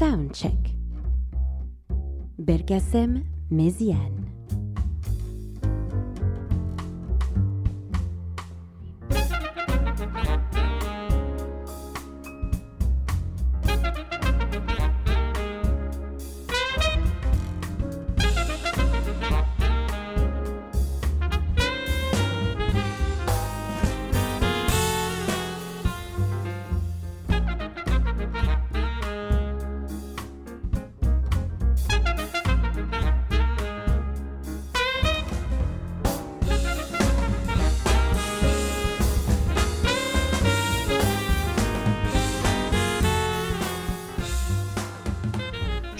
Soundcheck. Belkacem Méziane.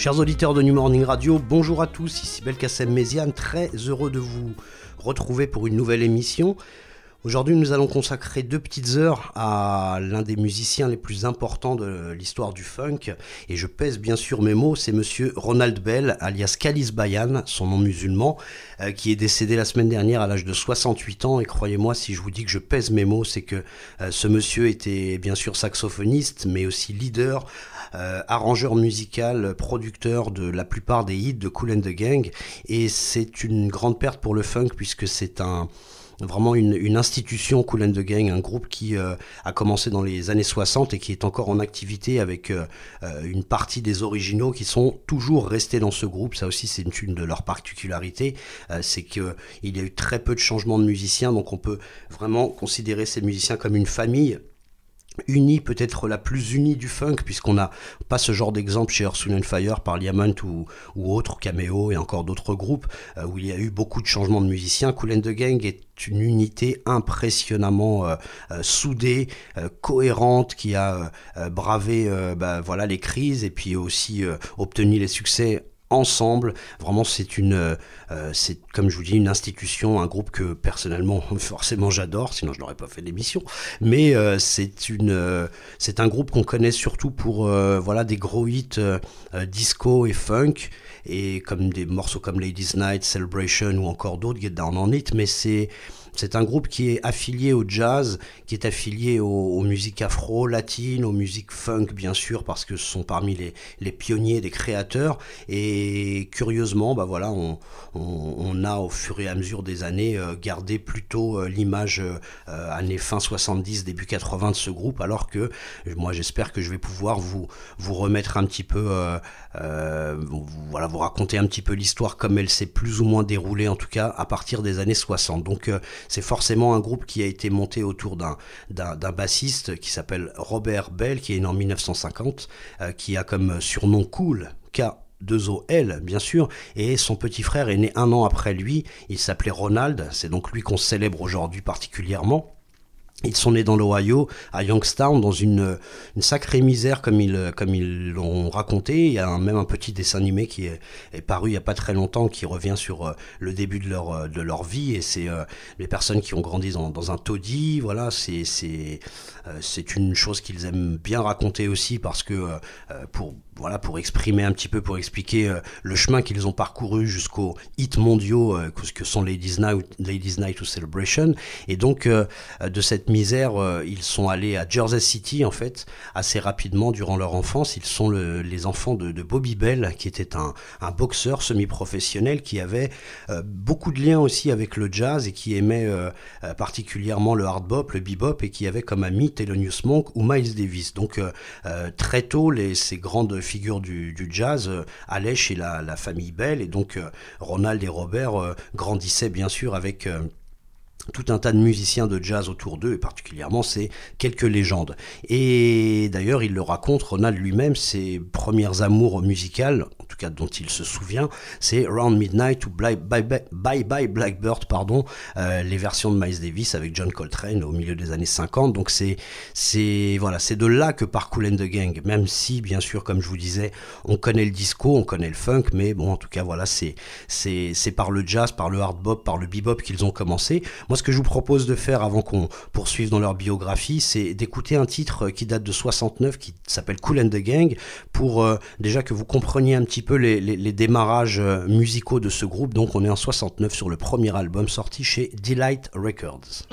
Chers auditeurs de New Morning Radio, bonjour à tous, ici Belkacem Méziane, très heureux de vous retrouver pour une nouvelle émission. Aujourd'hui, nous allons consacrer deux petites heures à l'un des musiciens les plus importants de l'histoire du funk. Et je pèse bien sûr mes mots, c'est monsieur Ronald Bell, alias Kalis Bayan, son nom musulman, euh, qui est décédé la semaine dernière à l'âge de 68 ans. Et croyez-moi, si je vous dis que je pèse mes mots, c'est que euh, ce monsieur était bien sûr saxophoniste, mais aussi leader, arrangeur musical, producteur de la plupart des hits de Cool and the Gang. Et c'est une grande perte pour le funk puisque c'est un vraiment une, institution Cool and the Gang, un groupe qui euh, a commencé dans les années 60 et qui est encore en activité avec euh, une partie des originaux qui sont toujours restés dans ce groupe. Ça aussi, c'est une, de leurs particularités, c'est qu'il y a eu très peu de changements de musiciens, donc on peut vraiment considérer ces musiciens comme une famille unie, peut-être la plus unie du funk, puisqu'on n'a pas ce genre d'exemple chez Earth, Fire, Parliament ou, ou autres, Cameo et encore d'autres groupes, euh, où il y a eu beaucoup de changements de musiciens. Cool and the Gang est une unité impressionnamment euh, euh, soudée, cohérente, qui a bravé bah, les crises et puis aussi obtenu les succès ensemble. Vraiment, c'est une, euh, c'est comme je vous dis une institution, un groupe que personnellement, forcément, j'adore. Sinon, je n'aurais pas fait d'émission. Mais euh, c'est une, euh, c'est un groupe qu'on connaît surtout pour voilà des gros hits disco et funk et comme des morceaux comme Ladies Night, Celebration ou encore d'autres, Get Down on It. Mais c'est c'est un groupe qui est affilié au jazz, qui est affilié aux, musiques afro, latines, aux musiques funk bien sûr, parce que ce sont parmi les, pionniers des créateurs. Et curieusement, bah voilà, on, a au fur et à mesure des années euh, gardé plutôt euh, l'image euh, années fin 70, début 80 de ce groupe, alors que moi j'espère que je vais pouvoir vous, vous remettre un petit peu, voilà, vous raconter un petit peu l'histoire comme elle s'est plus ou moins déroulée, en tout cas à partir des années 60. Donc c'est forcément un groupe qui a été monté autour d'un, d'un, bassiste qui s'appelle Robert Bell, qui est né en 1950, qui a comme surnom Cool, K 2OL, bien sûr, et son petit frère est né un an après lui, il s'appelait Ronald, c'est donc lui qu'on célèbre aujourd'hui particulièrement. Ils sont nés dans l'Ohio, à Youngstown, dans une, sacrée misère, comme ils comme ils l'ont raconté. Il y a même un petit dessin animé qui est, paru il n'y a pas très longtemps, qui revient sur euh, le début de leur, euh, de leur vie. Et c'est euh, les personnes qui ont grandi dans, un taudis. Voilà, c'est c'est une chose qu'ils aiment bien raconter aussi, parce que pour voilà, pour exprimer un petit peu, pour expliquer euh, le chemin qu'ils ont parcouru jusqu'aux hits mondiaux euh, que sont Ladies Night, Ladies Night ou Celebration. Et donc, euh, de cette misère, ils sont allés à Jersey City, en fait, assez rapidement durant leur enfance. Ils sont les enfants de, Bobby Bell, qui était un, boxeur semi-professionnel qui avait beaucoup de liens aussi avec le jazz et qui aimait particulièrement le hard bop, le bebop, et qui avait comme ami Thelonious Monk ou Miles Davis. Donc, très tôt, ces grandes figure du, jazz euh, allait chez la, famille Bell et donc euh, Ronald et Robert euh, grandissaient bien sûr avec tout un tas de musiciens de jazz autour d'eux, et particulièrement ces quelques légendes. Et d'ailleurs, il le raconte, Ronald lui-même, ses premières amours musicales, dont il se souvient, c'est Round Midnight ou Bye Bye, Blackbird, pardon, euh, les versions de Miles Davis avec John Coltrane au milieu des années 50. Donc c'est voilà, de là que part Cool and the Gang, même si bien sûr, comme je vous disais, on connaît le disco, on connaît le funk, mais bon, en tout cas voilà, c'est c'est c'est par le jazz, par le hard bop, par le bebop qu'ils ont commencé. Moi, ce que je vous propose de faire avant qu'on poursuive dans leur biographie, c'est d'écouter un titre qui date de 69, qui s'appelle Cool and the Gang, pour euh, déjà que vous compreniez un petit peu les, démarrages euh, musicaux de ce groupe. Donc on est en 69 sur le premier album sorti chez Delight Records.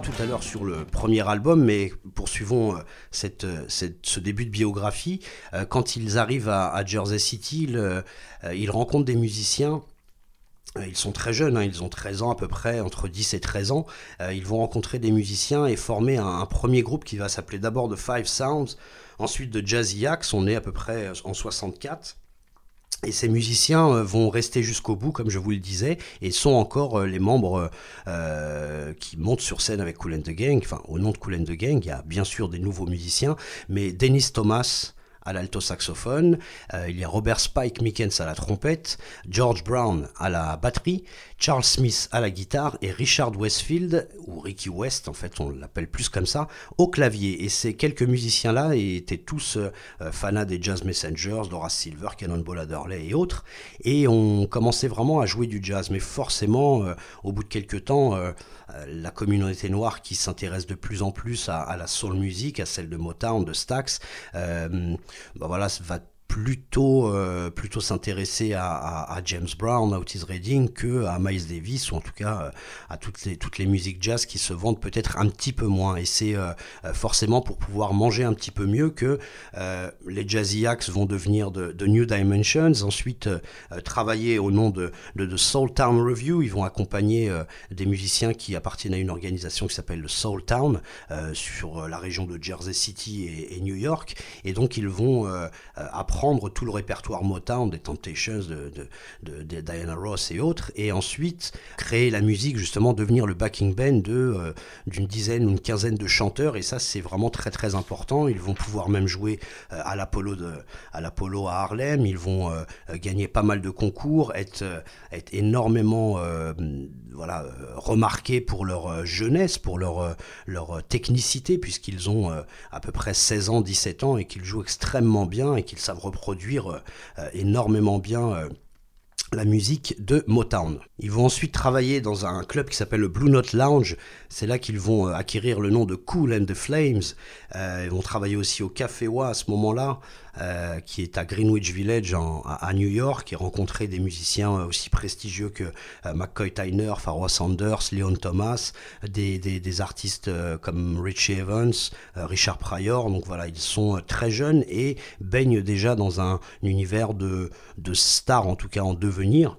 Tout à l'heure sur le premier album, mais poursuivons cette, ce début de biographie. quand ils arrivent à, Jersey City, ils rencontrent des musiciens ils sont très jeunes, hein, ils ont 13 ans à peu près, entre 10 et 13 ans. ils vont rencontrer des musiciens et former un, premier groupe qui va s'appeler d'abord The Five Sounds, ensuite de Jazzy Axe, on est à peu près en 64. Et ces musiciens euh, vont rester jusqu'au bout, comme je vous le disais, et sont encore euh, les membres euh, qui montent sur scène avec Cool and the Gang. Enfin, au nom de Cool and the Gang, il y a bien sûr des nouveaux musiciens, mais Dennis Thomas, à l'alto saxophone, il y a Robert Spike Mickens à la trompette, George Brown à la batterie, Charles Smith à la guitare et Richard Westfield, ou Ricky West en fait on l'appelle plus comme ça, au clavier. Et ces quelques musiciens-là étaient tous euh, fanats des Jazz Messengers, Dora Silver, Cannonball Adderley et autres, et on commençait vraiment à jouer du jazz. Mais forcément, euh, au bout de quelques temps, euh, la communauté noire qui s'intéresse de plus en plus à, la soul music, à celle de Motown, de Stax, bah voilà, va plutôt, euh, plutôt s'intéresser à, James Brown, à Otis Redding que à Miles Davis ou en tout cas euh, à toutes les, toutes les musiques jazz qui se vendent peut-être un petit peu moins. Et c'est euh, forcément pour pouvoir manger un petit peu mieux que les Jazzy Acts vont devenir de, New Dimensions, ensuite travailler au nom de, de, Soul Town Review. Ils vont accompagner des musiciens qui appartiennent à une organisation qui s'appelle le Soul Town sur la région de Jersey City et, et New York. Et donc ils vont apprendre prendre tout le répertoire Motown des Temptations, de, de, Diana Ross et autres, et ensuite créer la musique, justement devenir le backing band de euh, d'une dizaine ou une quinzaine de chanteurs, et ça c'est vraiment très très important. Ils vont pouvoir même jouer euh, à l'Apollo à à Harlem, ils vont euh, gagner pas mal de concours, être, être énormément voilà, remarqués pour leur jeunesse, pour leur, leur technicité, puisqu'ils ont à peu près 16 ans, 17 ans, et qu'ils jouent extrêmement bien, et qu'ils savent reproduire euh, énormément bien euh, la musique de Motown. Ils vont ensuite travailler dans un club qui s'appelle le Blue Note Lounge. C'est là qu'ils vont euh, acquérir le nom de Cool and the Flames. ils vont travailler aussi au Café Wa à ce moment-là. Euh, qui est à Greenwich Village à, New York et rencontrer des musiciens euh, aussi prestigieux que euh, McCoy Tyner, Pharoah Sanders, Leon Thomas, des, artistes comme Richie Evans, Richard Pryor. Donc voilà, ils sont très jeunes et baignent déjà dans un, univers de, de stars, en tout cas en devenir.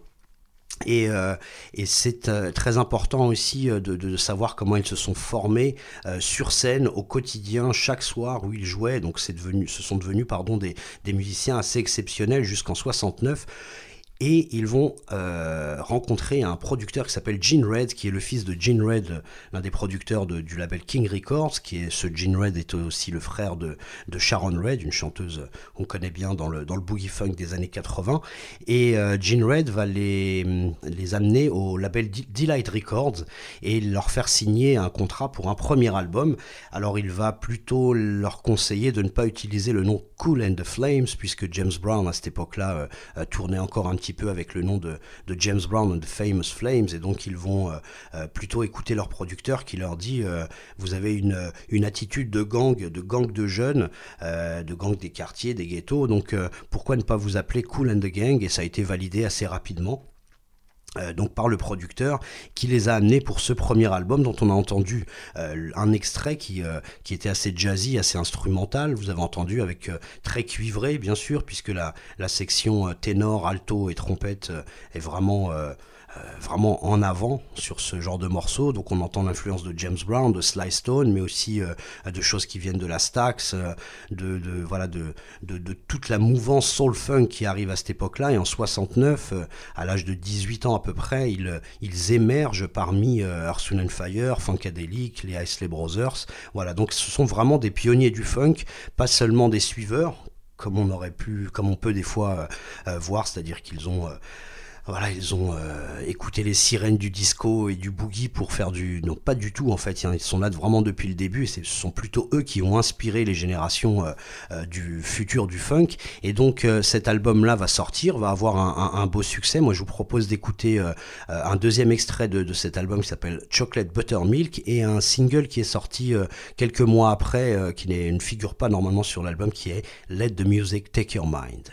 Et, euh, et c'est euh, très important aussi euh, de, de, savoir comment ils se sont formés sur scène au quotidien, chaque soir où ils jouaient. Donc devenu, ce sont devenus pardon, des, des musiciens assez exceptionnels jusqu'en 69 et ils vont euh, rencontrer un producteur qui s'appelle Gene Red, qui est le fils de Gene Red, l'un des producteurs du label King Records, qui est ce Gene Red est aussi le frère de, Sharon Red, une chanteuse qu'on connaît bien dans le, dans le boogie funk des années 80. Et euh, Gene Red va les, les amener au label Delight Records et leur faire signer un contrat pour un premier album. Alors il va plutôt leur conseiller de ne pas utiliser le nom Cool and the Flames, puisque James Brown à cette époque-là euh, tournait encore un petit peu avec le nom de, James Brown and the Famous Flames, et donc ils vont euh, euh, plutôt écouter leur producteur qui leur dit euh, vous avez une, une attitude de gang, de gang de jeunes, de gang des quartiers, des ghettos, donc pourquoi ne pas vous appeler Cool and the Gang? Et ça a été validé assez rapidement. Euh, donc par le producteur qui les a amenés pour ce premier album dont on a entendu euh, un extrait qui, euh, qui était assez jazzy, assez instrumental. Vous avez entendu avec très cuivré bien sûr puisque la, section ténor, alto et trompette est vraiment vraiment en avant sur ce genre de morceaux. Donc on entend l'influence de James Brown, de Sly Stone, mais aussi euh, de choses qui viennent de la Stax, euh, de, voilà, de, de, toute la mouvance soul funk qui arrive à cette époque-là. Et en 69, à l'âge de 18 ans à peu près, ils, ils émergent parmi Earth, Fire, Funkadelic, les Isley Brothers. Voilà, donc ce sont vraiment des pionniers du funk, pas seulement des suiveurs, comme on aurait pu, comme on peut des fois voir, c'est-à-dire qu'ils ont voilà, ils ont euh, écouté les sirènes du disco et du boogie pour faire du... Non, pas du tout en fait, ils sont là vraiment depuis le début, et ce sont plutôt eux qui ont inspiré les générations euh, euh, du futur du funk. Et donc cet album-là va sortir, va avoir un, beau succès. Moi je vous propose d'écouter un deuxième extrait de, de cet album qui s'appelle Chocolate Buttermilk et un single qui est sorti quelques mois après, qui ne figure pas normalement sur l'album, qui est Let the Music Take Your Mind.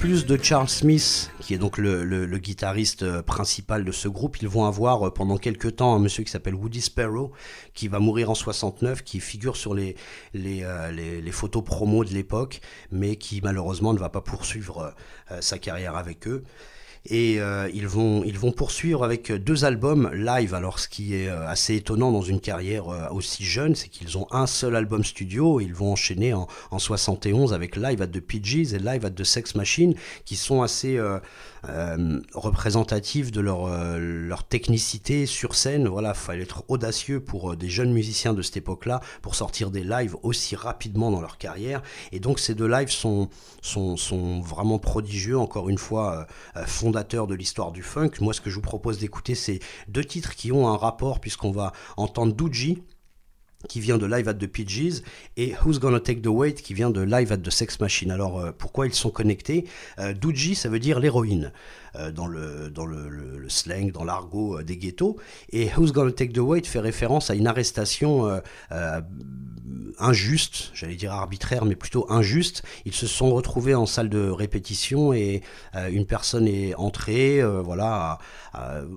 Plus de Charles Smith, qui est donc le, guitariste euh, principal de ce groupe, ils vont avoir euh, pendant quelques temps un monsieur qui s'appelle Woody Sparrow, qui va mourir en 69, qui figure sur les, les, les, photos promo de l'époque, mais qui malheureusement ne va pas poursuivre sa carrière avec eux. Et euh, ils, vont, ils vont poursuivre avec deux albums live. Alors ce qui est euh, assez étonnant dans une carrière euh, aussi jeune, c'est qu'ils ont un seul album studio. ils vont enchaîner en, en 71 avec Live at the PGs et Live at the Sex Machine, qui sont assez euh, de leur, euh, leur technicité sur scène. Voilà, fallait être audacieux pour euh, des jeunes musiciens de cette époque-là pour sortir des lives aussi rapidement dans leur carrière. Et donc ces deux lives sont, sont, sont vraiment prodigieux, encore une fois, fondateurs de l'histoire du funk. Moi, ce que je vous propose d'écouter, c'est deux titres qui ont un rapport, puisqu'on va entendre Doogie qui vient de Live at the PGs, et Who's Gonna Take the Weight, qui vient de Live at the Sex Machine. Alors, euh, pourquoi ils sont connectés? Euh, ça veut dire l'héroïne. Euh, dans, le, dans le, slang, dans l'argot euh, des ghettos. Et Who's Gonna Take the Weight fait référence à une arrestation euh, injuste, j'allais dire arbitraire, mais plutôt injuste. Ils se sont retrouvés en salle de répétition et une personne est entrée, voilà,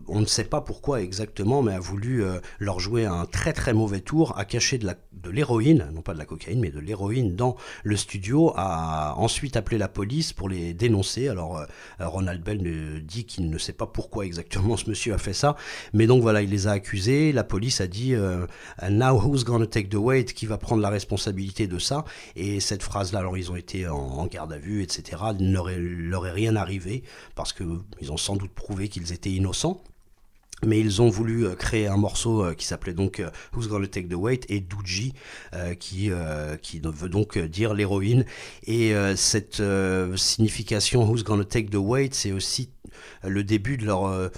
on ne sait pas pourquoi exactement, mais a voulu leur jouer un très très mauvais tour, a caché de l'héroïne, non pas de la cocaïne, mais de l'héroïne dans le studio, a ensuite appelé la police pour les dénoncer. Alors Ronald Bell ne dit qu'il ne sait pas pourquoi exactement ce monsieur a fait ça. Mais donc voilà, il les a accusés. La police a dit euh, Now who's gonna take the weight? Qui va prendre la responsabilité de ça? Et cette phrase-là, alors ils ont été en, garde à vue, etc. Il ne leur est rien arrivé parce qu'ils ont sans doute prouvé qu'ils étaient innocents. Mais ils ont voulu euh, créer un morceau euh, qui s'appelait donc euh, Who's Gonna Take the Weight et Doogie qui, qui veut donc dire l'héroïne. Et cette signification Who's Gonna Take the Weight, c'est aussi le début de leur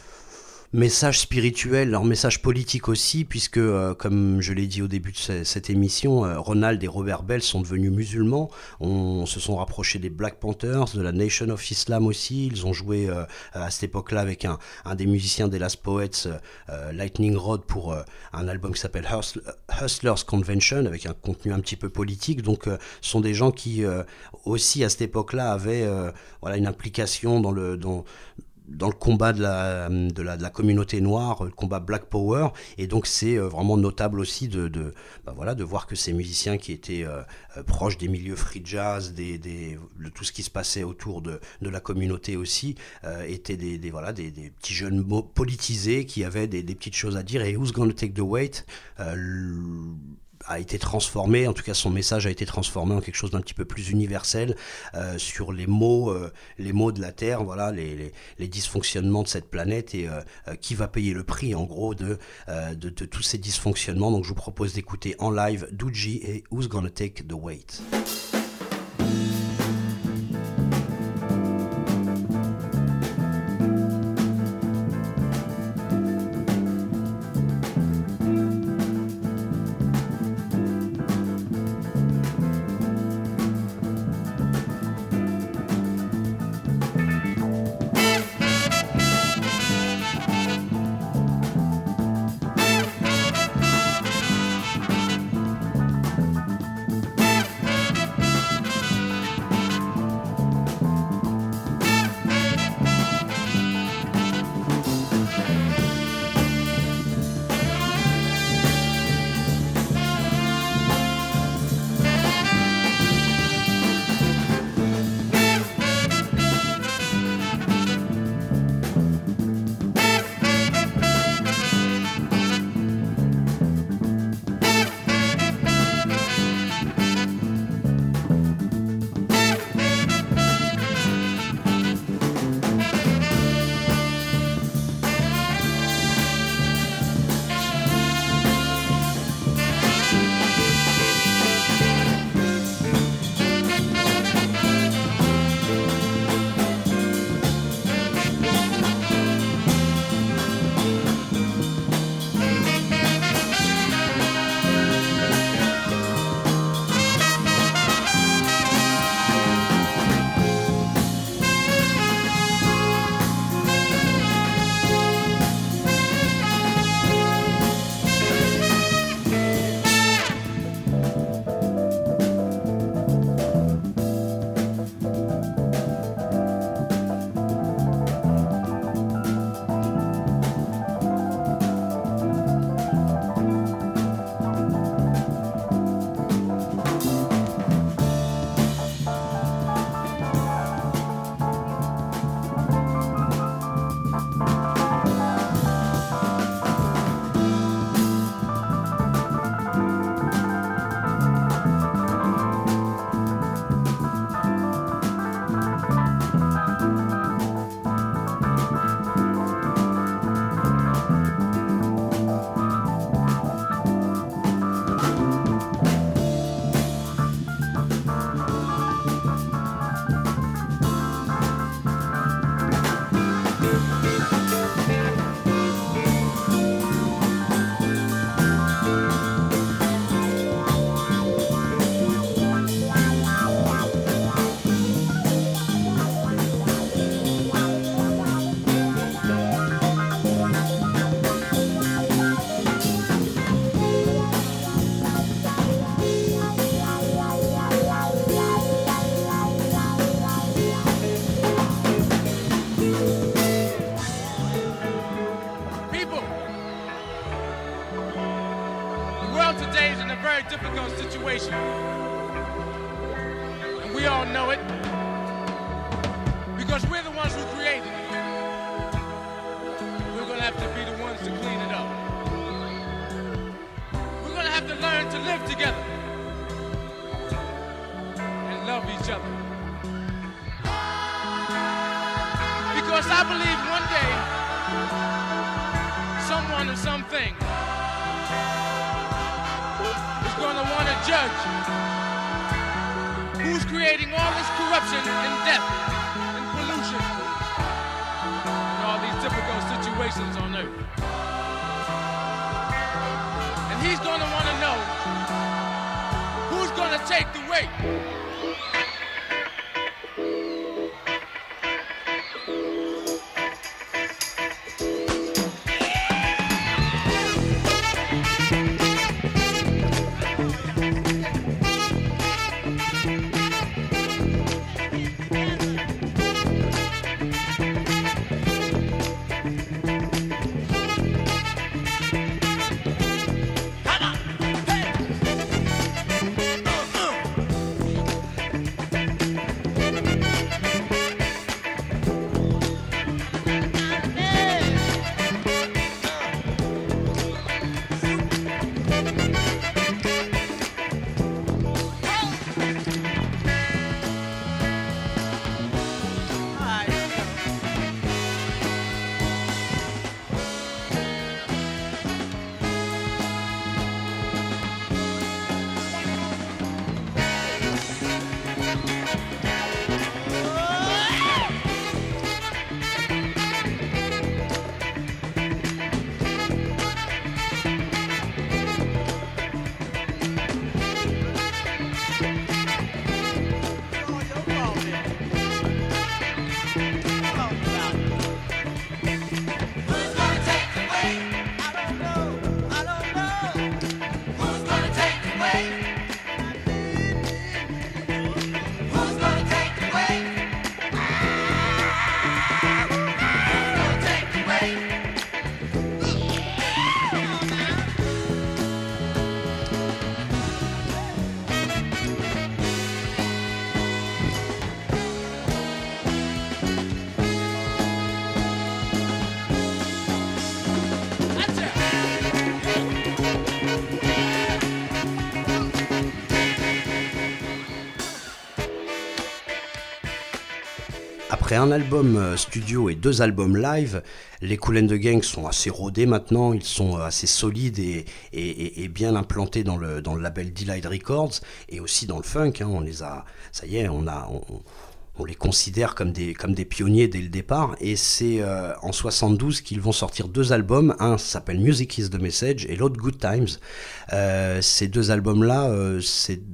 message spirituel, leur message politique aussi, puisque, euh, comme je l'ai dit au début de cette émission, euh, Ronald et Robert Bell sont devenus musulmans, on, se sont rapprochés des Black Panthers, de la Nation of Islam aussi, ils ont joué euh, à cette époque-là avec un, un, des musiciens des Last Poets, Lightning Rod, pour un album qui s'appelle Hustlers Convention, avec un contenu un petit peu politique, donc ce sont des gens qui aussi à cette époque-là avaient voilà, une implication dans le... Dans, dans le combat de la, de la, communauté noire, le combat Black Power, et donc c'est euh, vraiment notable aussi de, bah voilà, de voir que ces musiciens qui étaient euh, euh, proches des milieux free jazz, de tout ce qui se passait autour de, de la communauté aussi, étaient des, voilà, des, petits jeunes politisés qui avaient des, petites choses à dire, et Who's Gonna Take the Weight a été transformé, en tout cas son message a été transformé en quelque chose d'un petit peu plus universel euh, sur les mots, euh, les mots de la Terre, voilà, les, dysfonctionnements de cette planète et euh, qui va payer le prix en gros de, tous ces dysfonctionnements. Donc je vous propose d'écouter en live Doogie et Who's Gonna Take the Weight. Judge who's creating all this corruption and death and pollution and all these difficult situations on earth. And he's going to want to know who's going to take the weight. Un album euh, studio et deux albums live, les Cool and the Gang sont assez rodés maintenant, ils sont euh, assez solides et, bien implantés dans le, dans le label Delight Records et aussi dans le funk. hein. on les a, ça y est, on a, on les considère comme des, comme des pionniers dès le départ. Et c'est euh, en 72 qu'ils vont sortir deux albums. Un s'appelle Music is the Message et l'autre Good Times. Euh, ces deux albums-là euh,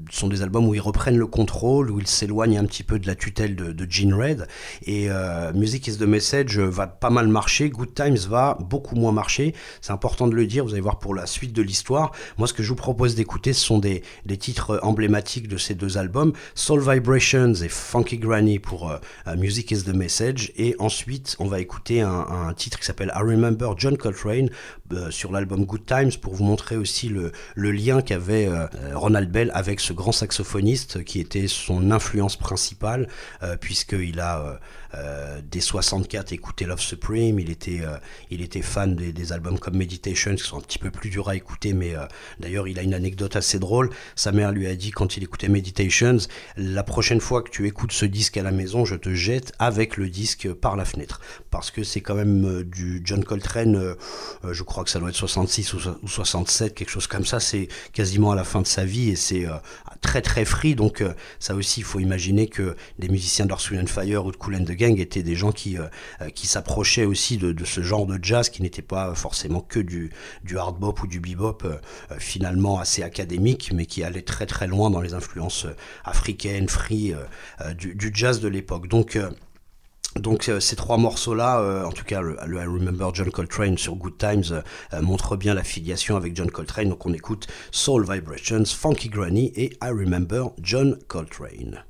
sont des albums où ils reprennent le contrôle, où ils s'éloignent un petit peu de la tutelle de, de Gene Red. Et euh, Music is the Message va pas mal marcher. Good Times va beaucoup moins marcher. C'est important de le dire. Vous allez voir pour la suite de l'histoire. Moi, ce que je vous propose d'écouter, ce sont des, des titres emblématiques de ces deux albums. Soul Vibrations et Funky Granny pour euh, euh, Music is the Message. Et ensuite, on va écouter un, titre qui s'appelle I Remember John Coltrane euh, sur l'album Good Times pour vous montrer aussi le, le lien qu'avait Ronald Bell avec ce grand saxophoniste qui était son influence principale puisqu'il a euh, dès 64 écouté Love Supreme, il était, euh, il était fan des, albums comme Meditation qui sont un petit peu plus durs à écouter mais euh, d'ailleurs il a une anecdote assez drôle, sa mère lui a dit quand il écoutait Meditations, la prochaine fois que tu écoutes ce disque à la maison, je te jette avec le disque par la fenêtre parce que c'est quand même euh, du John Coltrane, je crois que ça doit être 66 ou, so- ou 67, quelque chose comme ça, c'est quasiment à la fin de sa vie et c'est très très free, donc ça aussi il faut imaginer que des musiciens and Fire ou de Cool and the Gang étaient des gens qui, euh, euh, qui s'approchaient aussi de, de ce genre de jazz qui n'était pas forcément que du, du hard bop ou du bebop euh, finalement assez académique mais qui allait très très loin dans les influences africaines, free du, du jazz de l'époque. Donc donc ces trois morceaux-là, en tout cas le, I Remember John Coltrane sur Good Times euh, montre bien l'affiliation avec John Coltrane. Donc on écoute Soul Vibrations, Funky Granny et I Remember John Coltrane.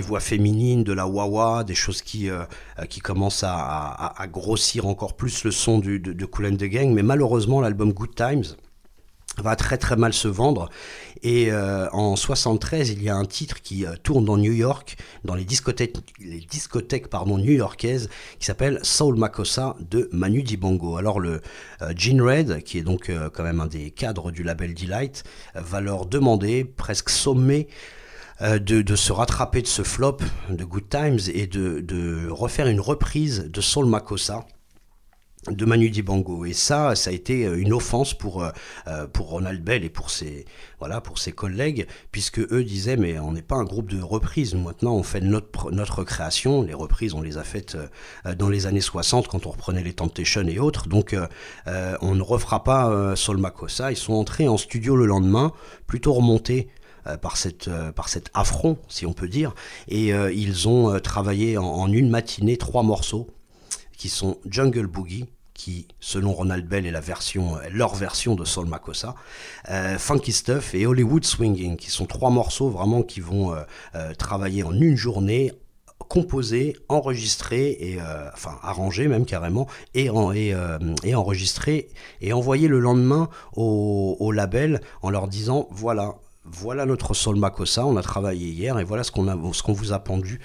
Voix féminines, de la wah des choses qui, euh, qui commencent à, grossir encore plus le son de, de Kool and the Gang. Mais malheureusement, l'album Good Times va très très mal se vendre. Et euh, en 73, il y a un titre qui euh, tourne dans New York, dans les discothèques, les discothèques pardon, new-yorkaises, qui s'appelle Soul Makossa de Manu Dibango. Alors le euh, Gene Red, qui est donc quand même un des cadres du label Delight, va leur demander, presque sommer, de, de se rattraper de ce flop de Good Times et de, refaire une reprise de Soul Makossa de Manu Dibango. Et ça ça a été euh, une offense pour euh, euh, pour Ronald Bell et pour ses voilà pour ses collègues puisque eux disaient mais on n'est pas un groupe de reprises. Maintenant on fait notre notre création. Les reprises on les a faites euh, dans les années 60 quand on reprenait les Temptations et autres. Donc euh, euh, on ne refera pas euh, Sol Makossa. Ils sont entrés en studio le lendemain plutôt remontés euh, par, cette, euh, par cet affront, si on peut dire. Et euh, ils ont euh, travaillé en, une matinée trois morceaux qui sont Jungle Boogie, qui, selon Ronald Bell, est la version, euh, leur version de Soul Makossa, euh, Funky Stuff et Hollywood Swinging, qui sont trois morceaux vraiment qui vont euh, euh, travailler en une journée composé, enregistré et euh, enfin arrangé même carrément et, en, et, euh, et et envoyé le lendemain au label en leur disant voilà voilà notre Sol Makossa, on a travaillé hier et voilà ce qu'on vous a pendu.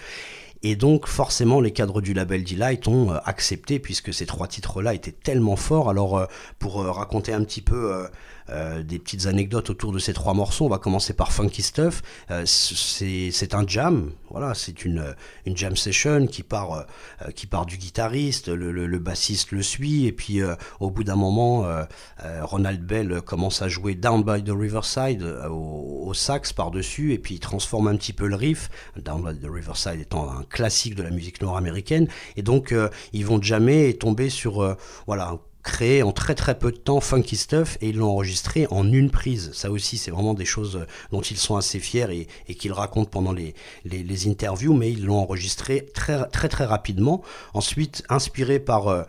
Et donc forcément les cadres du label Delight ont euh, accepté puisque ces trois titres-là étaient tellement forts. Alors euh, pour euh, raconter un petit peu euh, euh, des petites anecdotes autour de ces trois morceaux, on va commencer par Funky Stuff. Euh, c'est un jam, voilà, c'est une, une jam session qui part, euh, qui part du guitariste, le, bassiste le suit. Et puis euh, au bout d'un moment, euh, euh, Ronald Bell commence à jouer Down by the Riverside euh, au, sax par-dessus. Et puis il transforme un petit peu le riff, Down by the Riverside étant un classique de la musique nord-américaine. Et donc euh, ils vont jamais tomber sur euh, voilà créé en très très peu de temps Funky Stuff et ils l'ont enregistré en une prise. Ça aussi, c'est vraiment des choses euh, dont ils sont assez fiers et, et qu'ils racontent pendant les, les, interviews, mais ils l'ont enregistré très très très rapidement. Ensuite, inspiré par... euh,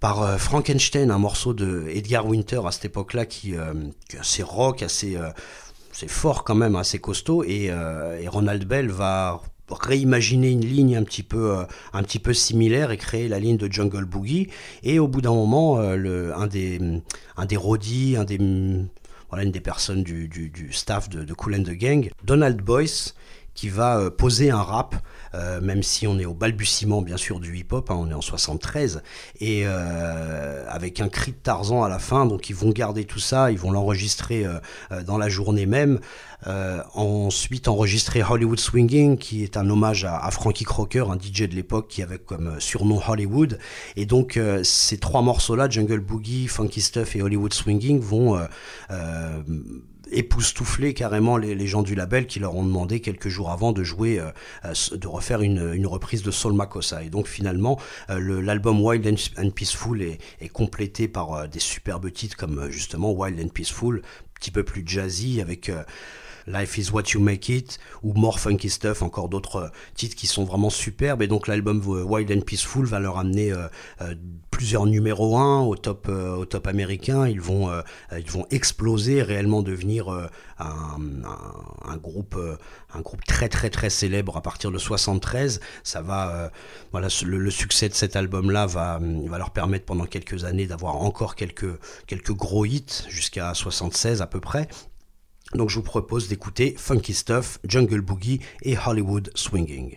par euh, Frankenstein, un morceau de Edgar Winter à cette époque-là qui, est assez rock, assez c'est fort quand même, assez costaud. Et, et Ronald Bell va réimaginer une ligne un petit peu euh, un petit peu similaire et créer la ligne de Jungle Boogie. Et au bout d'un moment, euh, le, un des un des un des voilà, une des personnes du, du, staff de, de Cool the Gang, Donald Boyce, qui va euh, poser un rap, euh, même si on est au balbutiement bien sûr du hip-hop, hein, on est en 73, et euh, avec un cri de Tarzan à la fin, donc ils vont garder tout ça, ils vont l'enregistrer euh, dans la journée même. Ensuite enregistrer Hollywood Swinging, qui est un hommage à, Frankie Crocker, un DJ de l'époque qui avait comme surnom Hollywood. Et donc ces trois morceaux-là, Jungle Boogie, Funky Stuff et Hollywood Swinging, vont époustoufler carrément les, gens du label qui leur ont demandé quelques jours avant de jouer, euh, euh, de refaire une, reprise de Soul Makossa. Et donc finalement, euh, l'album Wild and, Peaceful est, est complété par des superbes titres comme justement Wild and Peaceful, un petit peu plus jazzy avec Life is what you make it ou More Funky Stuff, encore d'autres euh, titres qui sont vraiment superbes. Et donc l'album euh, Wild and Peaceful va leur amener euh, plusieurs numéros 1 au top, au top américain. Ils vont, ils vont exploser, réellement devenir un, un- groupe, un groupe très très très célèbre à partir de 73. Ça va, voilà, le, le succès de cet album-là va, hum, va leur permettre pendant quelques années d'avoir encore quelques, quelques gros hits jusqu'à 76 à peu près. Donc je vous propose d'écouter Funky Stuff, Jungle Boogie et Hollywood Swinging.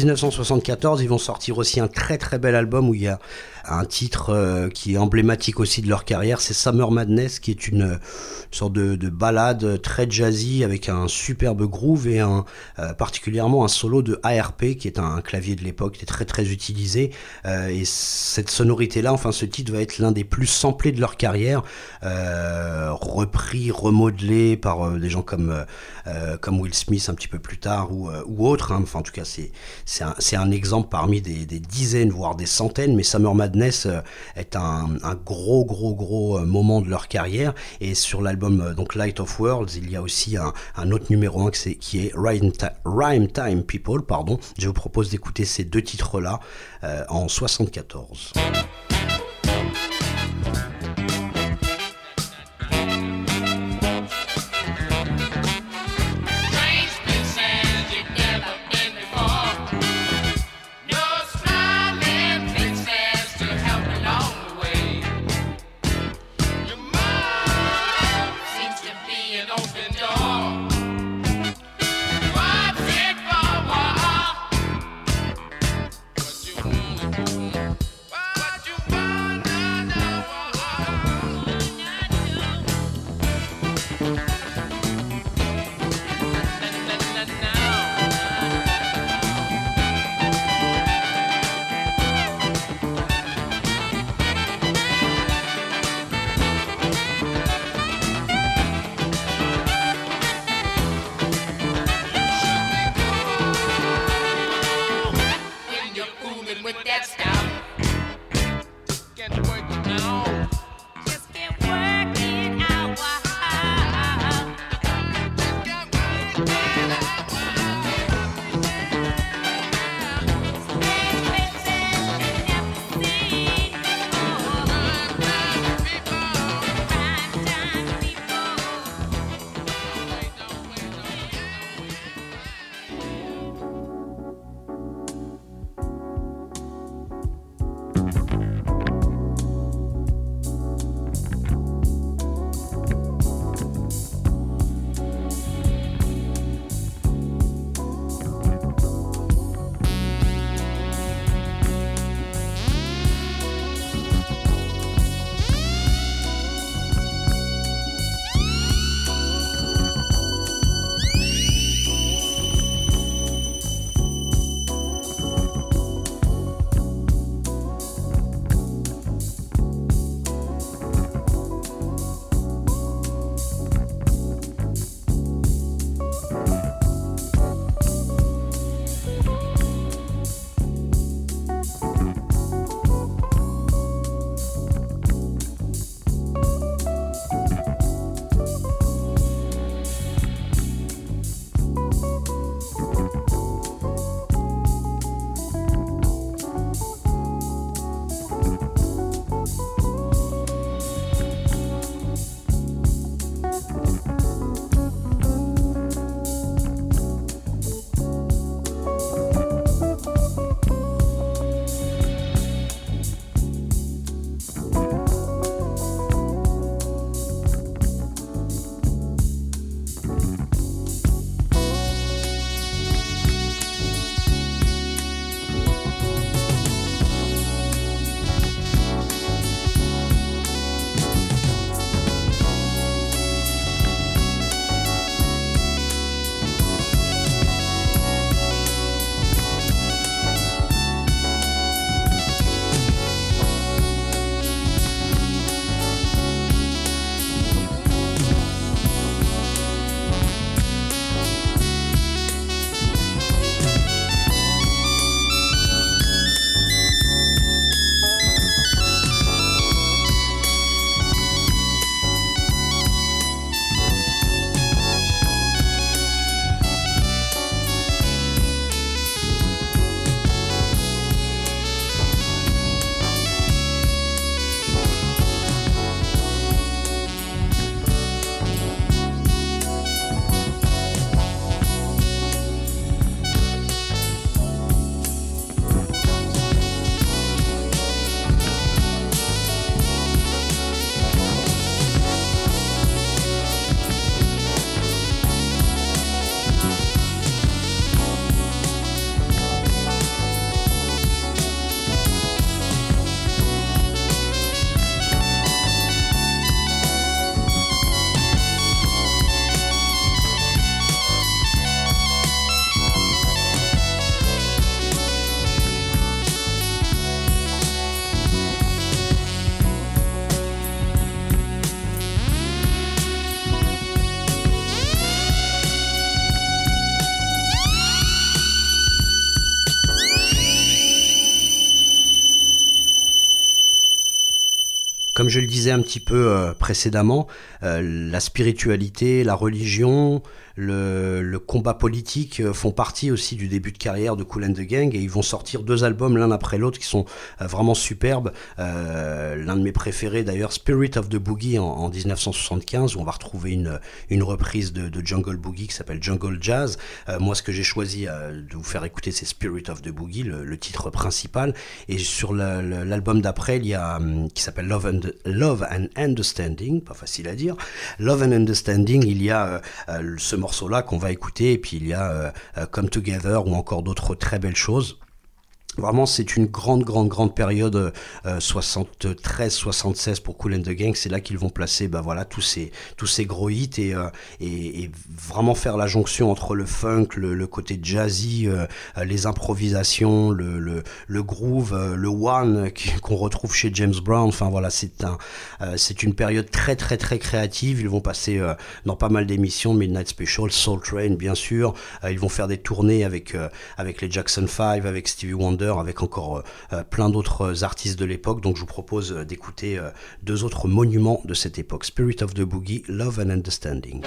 1974, ils vont sortir aussi un très très bel album où il y a un titre euh, qui est emblématique aussi de leur carrière, c'est Summer Madness, qui est une, sorte de, de balade très jazzy avec un superbe groove et un, euh, particulièrement un solo de ARP, qui est un, clavier de l'époque, qui est très très utilisé. Euh, et cette sonorité-là, enfin ce titre va être l'un des plus samplés de leur carrière, repris, remodelé par des gens comme, comme Will Smith un petit peu plus tard ou, autres. hein. Enfin, en tout cas, c'est un, un exemple parmi des, des dizaines, voire des centaines. Mais Summer Madness euh, est un, gros, gros, gros euh, moment de leur carrière. Et sur l'album euh, donc Light of Worlds, il y a aussi un, autre numéro 1 qui est Rhyme, Ti- Rhyme Time People. Pardon. Je vous propose d'écouter ces deux titres-là en 74. Je le disais un petit peu euh, précédemment, euh, la spiritualité, la religion, le, combat politique euh, font partie aussi du début de carrière de Cool and the Gang et ils vont sortir deux albums l'un après l'autre qui sont euh, vraiment superbes. Euh, l'un de mes préférés d'ailleurs, Spirit of the Boogie en, en 1975 où on va retrouver une, reprise de, Jungle Boogie qui s'appelle Jungle Jazz. Moi ce que j'ai choisi de vous faire écouter c'est Spirit of the Boogie, le, titre principal. Et sur l'album d'après il y a hum, qui s'appelle Love and, Love and Understanding, pas facile à dire. Love and Understanding, il y a euh, euh, ce morceau-là qu'on va écouter, et puis il y a euh, euh, Come Together ou encore d'autres très belles choses. Vraiment, c'est une grande, grande, grande période euh, 73-76 pour Cool and the Gang. C'est là qu'ils vont placer, bah voilà, tous ces, tous gros hits et, euh, et, vraiment faire la jonction entre le funk, le, côté jazzy, euh, euh, les improvisations, le, groove, euh, le one qu'on retrouve chez James Brown. Voilà, c'est un, euh, c'est une période très, très, très créative. Ils vont passer euh, dans pas mal d'émissions, Midnight Special, Soul Train, bien sûr. Euh, ils vont faire des tournées avec, euh, avec les Jackson 5, avec Stevie Wonder, avec encore euh, euh, plein d'autres artistes de l'époque. Donc je vous propose euh, d'écouter euh, deux autres monuments de cette époque. Spirit of the Boogie, Love and Understanding.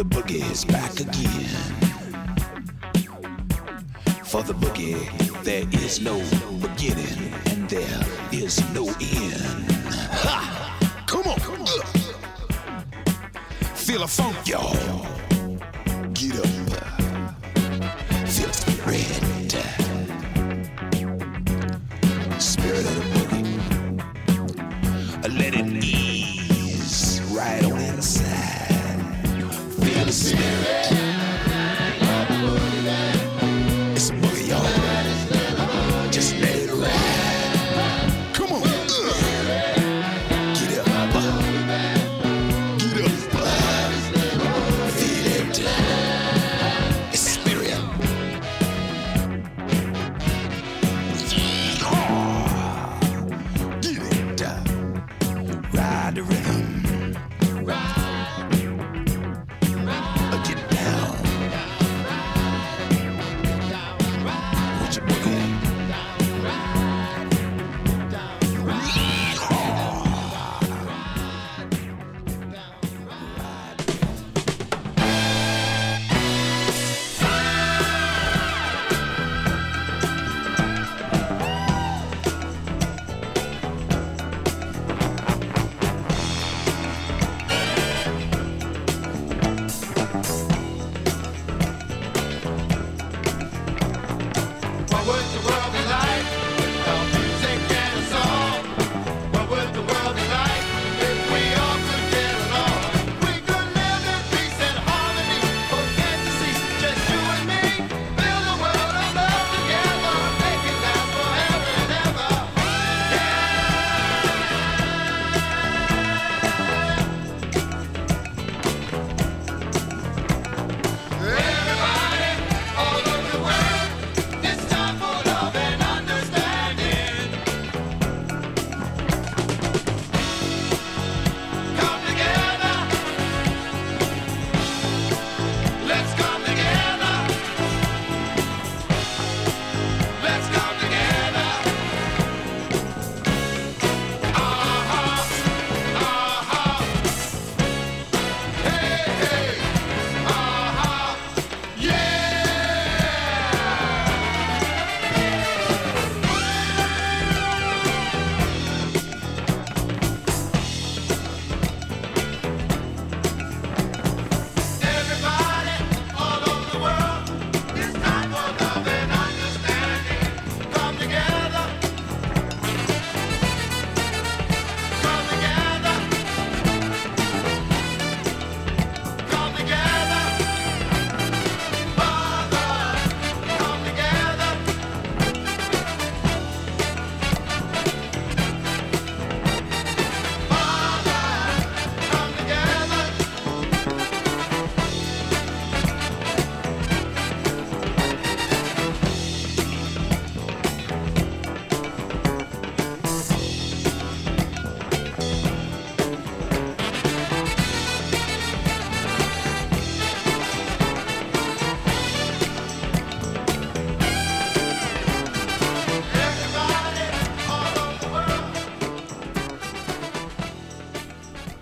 The boogie is back again. For the boogie, there is no beginning and there is no end. Ha! Come on. Feel a funk, y'all. Spirit.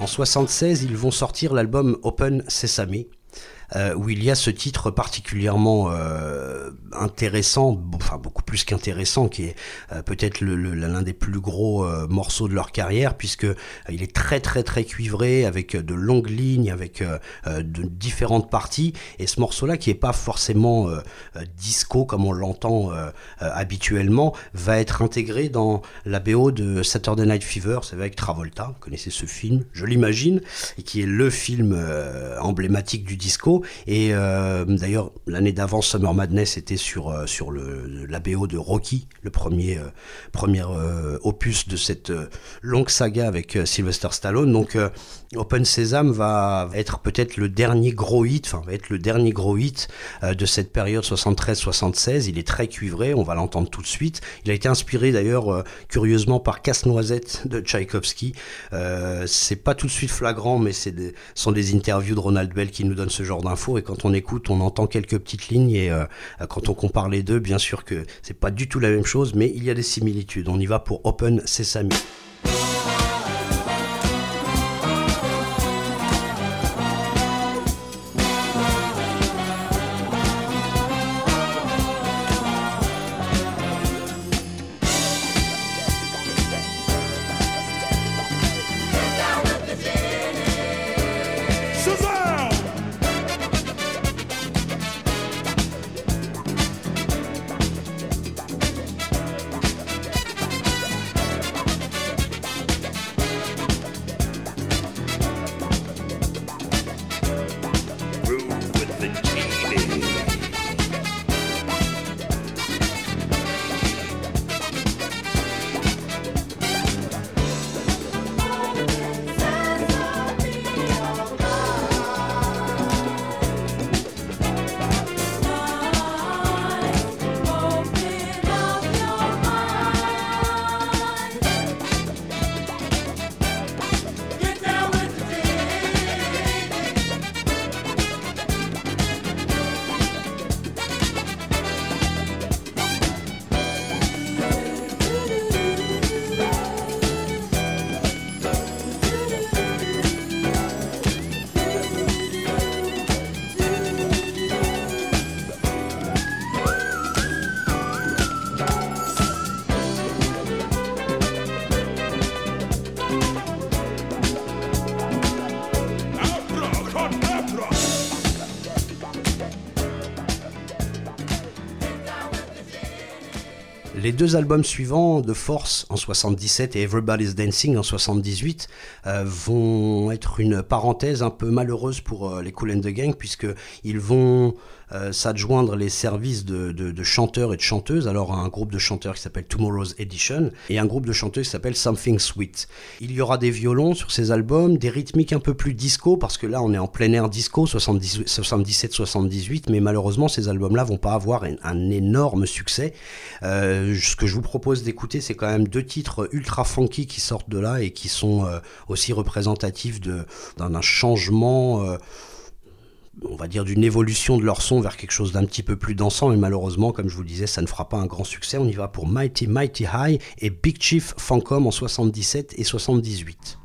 En 76, ils vont sortir l'album Open Sesame. Euh, où il y a ce titre particulièrement euh, intéressant, enfin beaucoup plus qu'intéressant, qui est euh, peut-être l'un des plus gros euh, morceaux de leur carrière, puisque euh, il est très très très cuivré, avec euh, de longues lignes, avec de différentes parties, et ce morceau-là, qui est pas forcément disco comme on l'entend habituellement, va être intégré dans la BO de Saturday Night Fever, c'est avec Travolta, vous connaissez ce film, je l'imagine, et qui est le film emblématique du disco. Et euh, d'ailleurs, l'année d'avant, Summer Madness était sur, euh, sur le, la BO de Rocky, le premier, euh, premier opus de cette longue saga avec Sylvester Stallone. Donc, Open Sesame va être peut-être le dernier gros hit, enfin, va être le dernier gros hit de cette période 73-76. Il est très cuivré, on va l'entendre tout de suite. Il a été inspiré d'ailleurs, curieusement, par Casse-Noisette de Tchaïkovski. C'est pas tout de suite flagrant, mais ce sont des interviews de Ronald Bell qui nous donnent ce genre Et quand on écoute, on entend quelques petites lignes. Et euh, quand on compare les deux, bien sûr que c'est pas du tout la même chose, mais il y a des similitudes. On y va pour Open Sesame. Deux albums suivants, de Force en 77 et Everybody's Dancing en 78, euh, vont être une parenthèse un peu malheureuse pour euh, les Cool and the Gang, puisque ils vont euh, s'adjoindre les services de, de- de chanteurs et de chanteuses. Alors un groupe de chanteurs qui s'appelle Tomorrow's Edition et un groupe de chanteuses qui s'appelle Something Sweet. Il y aura des violons sur ces albums, des rythmiques un peu plus disco, parce que là on est en plein air disco, 77-78, mais malheureusement ces albums-là vont pas avoir un, énorme succès. Euh, ce que je vous propose d'écouter, c'est quand même deux titres ultra funky qui sortent de là et qui sont euh, aussi représentatifs d'un changement. On va dire d'une évolution de leur son vers quelque chose d'un petit peu plus dansant, mais malheureusement, comme je vous disais, ça ne fera pas un grand succès. On y va pour Mighty Mighty High et Big Chief Funkom en 77 et 78.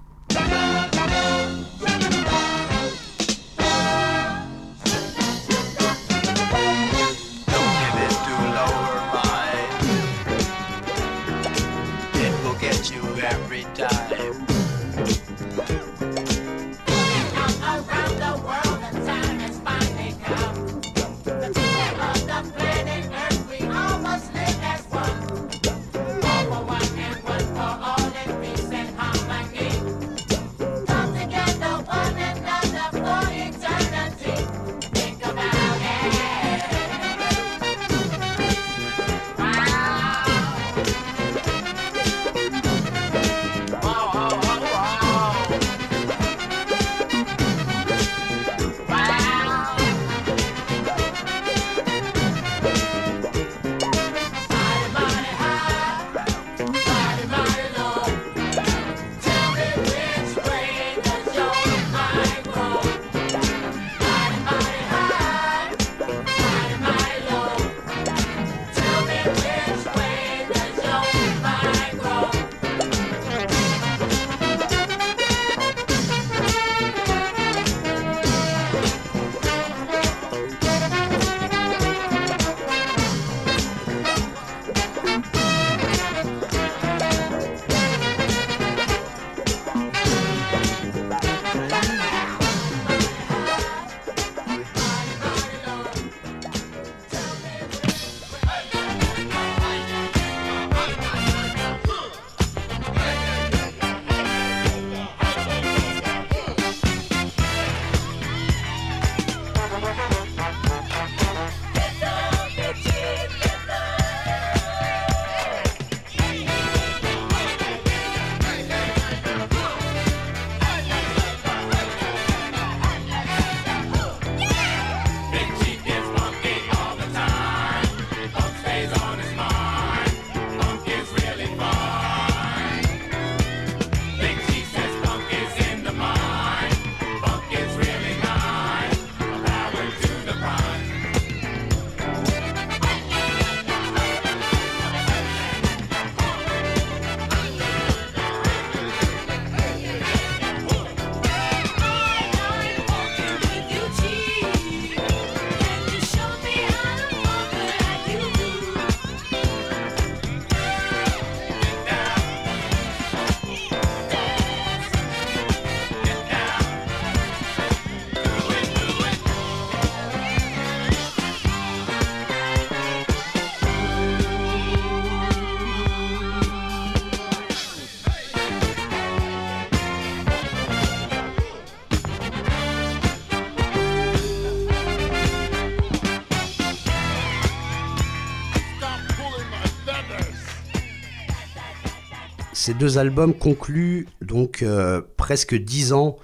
Ces deux albums concluent donc euh, presque dix ans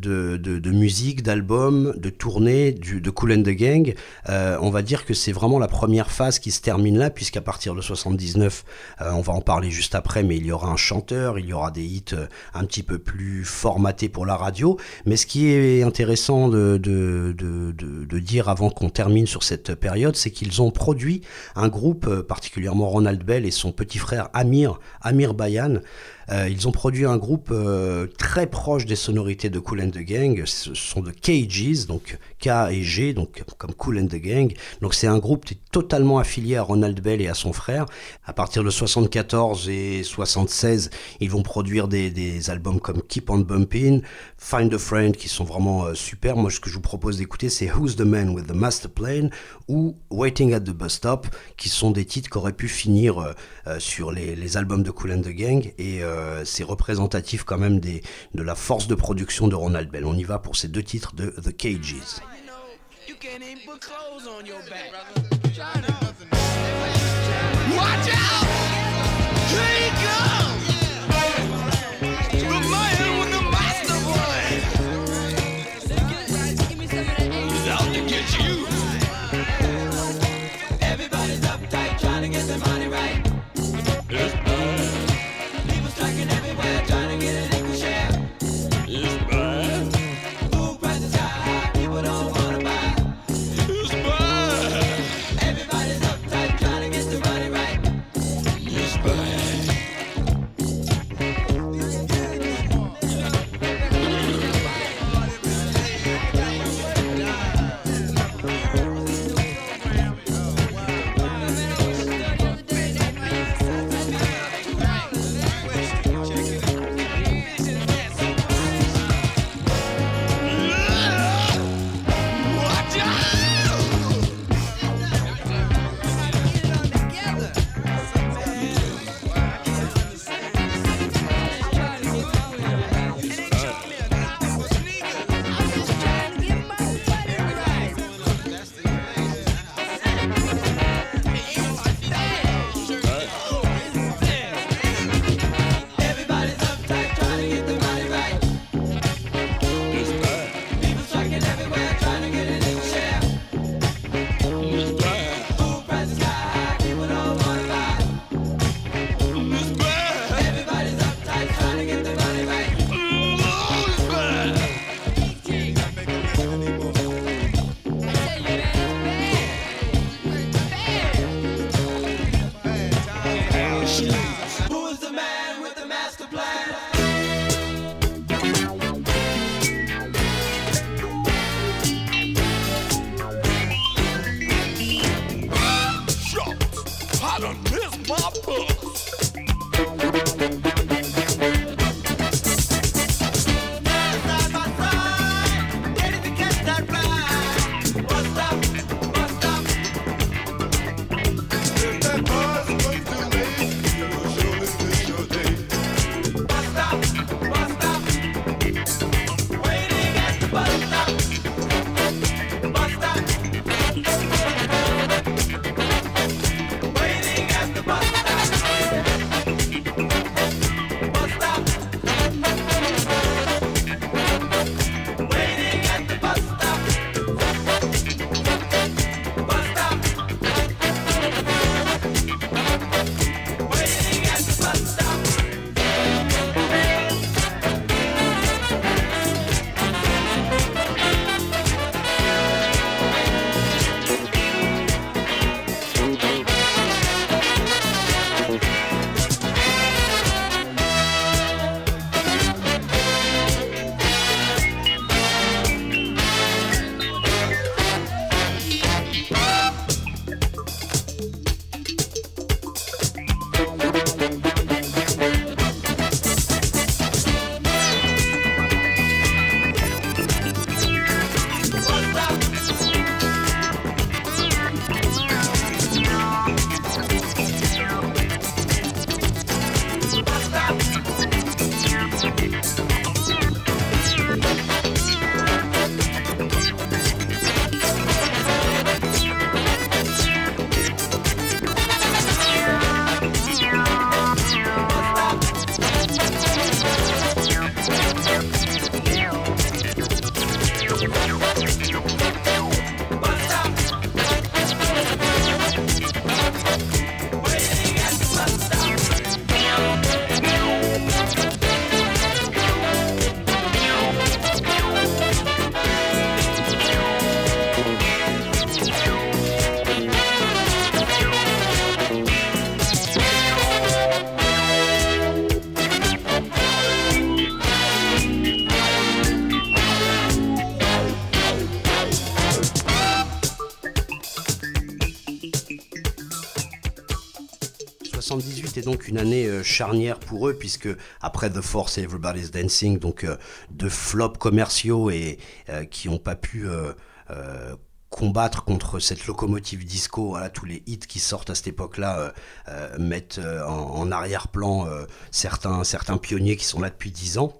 de, de- de musique, d'albums, de tournées, du- de Cool and the Gang. Euh, on va dire que c'est vraiment la première phase qui se termine là, puisqu'à partir de 79, euh, on va en parler juste après, mais il y aura un chanteur, il y aura des hits euh, un petit peu plus formatés pour la radio. Mais ce qui est intéressant de, de, de, dire avant qu'on termine sur cette période, c'est qu'ils ont produit un groupe, euh, particulièrement Ronald Bell et son petit frère Amir, Amir Bayan. Euh, ils ont produit un groupe euh, très proche des sonorités de Cool and the Gang. Ce sont de KGs, donc K et G, donc comme Cool and the Gang. Donc c'est un groupe qui est totalement affilié à Ronald Bell et à son frère. À partir de 74 et 76, ils vont produire des, albums comme Keep on Bumping, Find a Friend, qui sont vraiment euh, super. Moi, ce que je vous propose d'écouter, c'est Who's the Man with the Master Plane ou Waiting at the Bus Stop, qui sont des titres qui auraient pu finir sur les, les albums de Cool and the Gang. Et euh, c'est représentatif quand même de la force de production de Ronald Bell. On y va pour ces deux titres de The Cages. 78 est donc une année euh, charnière pour eux, puisque après The Force et Everybody's Dancing, donc euh, deux flops commerciaux et euh, qui n'ont pas pu combattre contre cette locomotive disco, tous les hits qui sortent à cette époque-là mettent en, arrière-plan certains, certains pionniers qui sont là depuis 10 ans.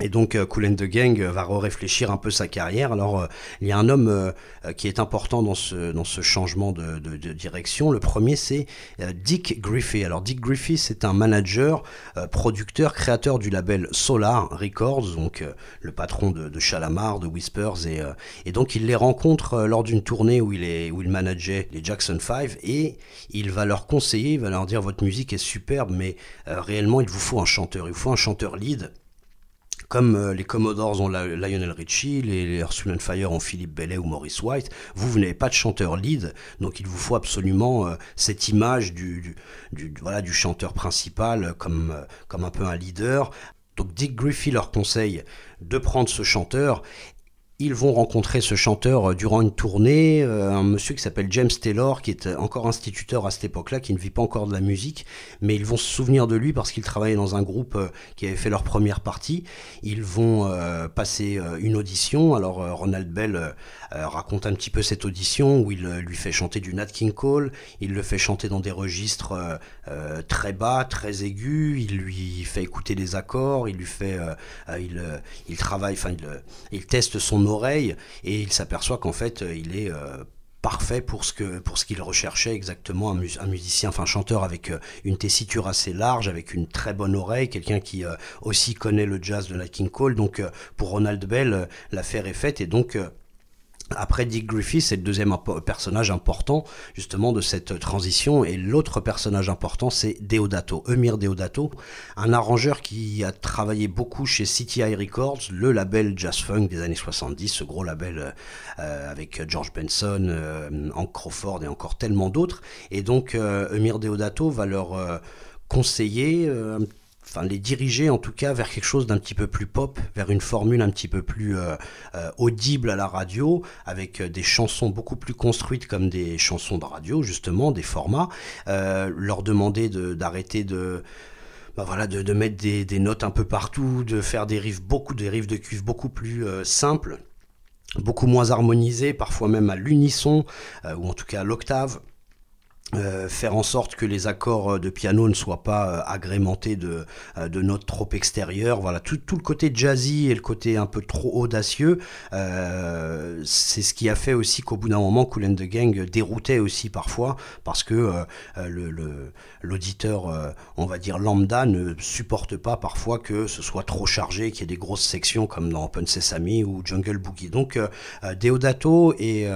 Et donc Kool and the Gang va réfléchir un peu sa carrière. Alors euh, il y a un homme euh, qui est important dans ce, changement de, direction. Le premier c'est euh, Dick Griffey. Alors Dick Griffey c'est un manager, producteur, créateur du label Solar Records, donc le patron de, Shalamar, de Whispers. Et, donc il les rencontre lors d'une tournée où il, est, où il manageait les Jackson 5 et il va leur conseiller, il va leur dire votre musique est superbe mais réellement il vous faut un chanteur, il vous faut un chanteur lead comme euh, les Commodores ont Lionel Richie, les, les Fire ont Philippe Bellet ou Maurice White, vous, vous n'avez pas de chanteur lead, donc il vous faut absolument euh, cette image du, du, voilà, du chanteur principal euh, comme, comme un peu un leader. Donc Dick Griffey leur conseille de prendre ce chanteur ils vont rencontrer ce chanteur euh, durant une tournée, euh, un monsieur qui s'appelle James Taylor, qui est euh, encore instituteur à cette époque-là, qui ne vit pas encore de la musique, mais ils vont se souvenir de lui parce qu'il travaillait dans un groupe qui avait fait leur première partie. Ils vont passer une audition. Alors Ronald Bell raconte un petit peu cette audition où il euh, lui fait chanter du Nat King Cole, il le fait chanter dans des registres euh, euh, très bas, très aigus, il lui fait écouter des accords, il lui fait, euh, euh, il, euh, il travaille, enfin il, euh, teste son oreille et il s'aperçoit qu'en fait euh, il est euh, parfait pour ce que pour ce qu'il recherchait exactement un, mus- un musicien enfin chanteur avec euh, une tessiture assez large avec une très bonne oreille quelqu'un qui euh, aussi connaît le jazz de Nat King Cole. Donc euh, pour Ronald Bell euh, l'affaire est faite et donc euh, après Dick Griffith, c'est le deuxième personnage important justement de cette transition et l'autre personnage important c'est Deodato, Emir Deodato, un arrangeur qui a travaillé beaucoup chez CTI Records, le label jazz funk des années 70, ce gros label euh, avec George Benson, euh, Hank Crawford et encore tellement d'autres. Et donc euh, Emir Deodato va leur conseiller enfin les diriger en tout cas vers quelque chose d'un petit peu plus pop, vers une formule un petit peu plus euh, euh, audible à la radio, avec euh, des chansons beaucoup plus construites comme des chansons de radio justement, des formats, leur demander de- d'arrêter de bah voilà, de, de mettre des, des notes un peu partout, de faire des riffs beaucoup, des riffs de cuivre beaucoup plus simples, beaucoup moins harmonisés, parfois même à l'unisson, ou en tout cas à l'octave. Euh, faire en sorte que les accords euh, de piano ne soient pas euh, agrémentés de, de notes trop extérieures. Voilà, tout, tout le côté jazzy et le côté un peu trop audacieux, c'est ce qui a fait aussi qu'au bout d'un moment, Cool and the Gang déroutait aussi parfois, parce que euh, le- le- l'auditeur, on va dire lambda, ne supporte pas parfois que ce soit trop chargé, qu'il y ait des grosses sections comme dans Open Sesame ou Jungle Boogie. Donc Deodato et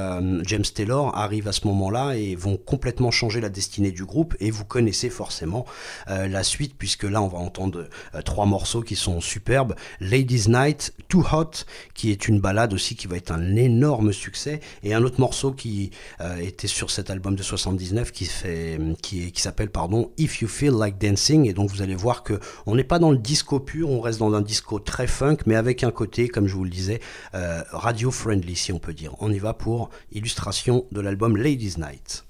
James Taylor arrivent à ce moment-là et vont complètement changer la destinée du groupe et vous connaissez forcément euh, la suite puisque là on va entendre euh, trois morceaux qui sont superbes. Ladies Night, Too Hot qui est une balade aussi qui va être un énorme succès et un autre morceau qui euh, était sur cet album de 79 qui fait qui, qui s'appelle pardon If You Feel Like Dancing et donc vous allez voir que on n'est pas dans le disco pur, on reste dans un disco très funk mais avec un côté comme je vous le disais radio friendly si on peut dire. On y va pour illustration de l'album Ladies Night.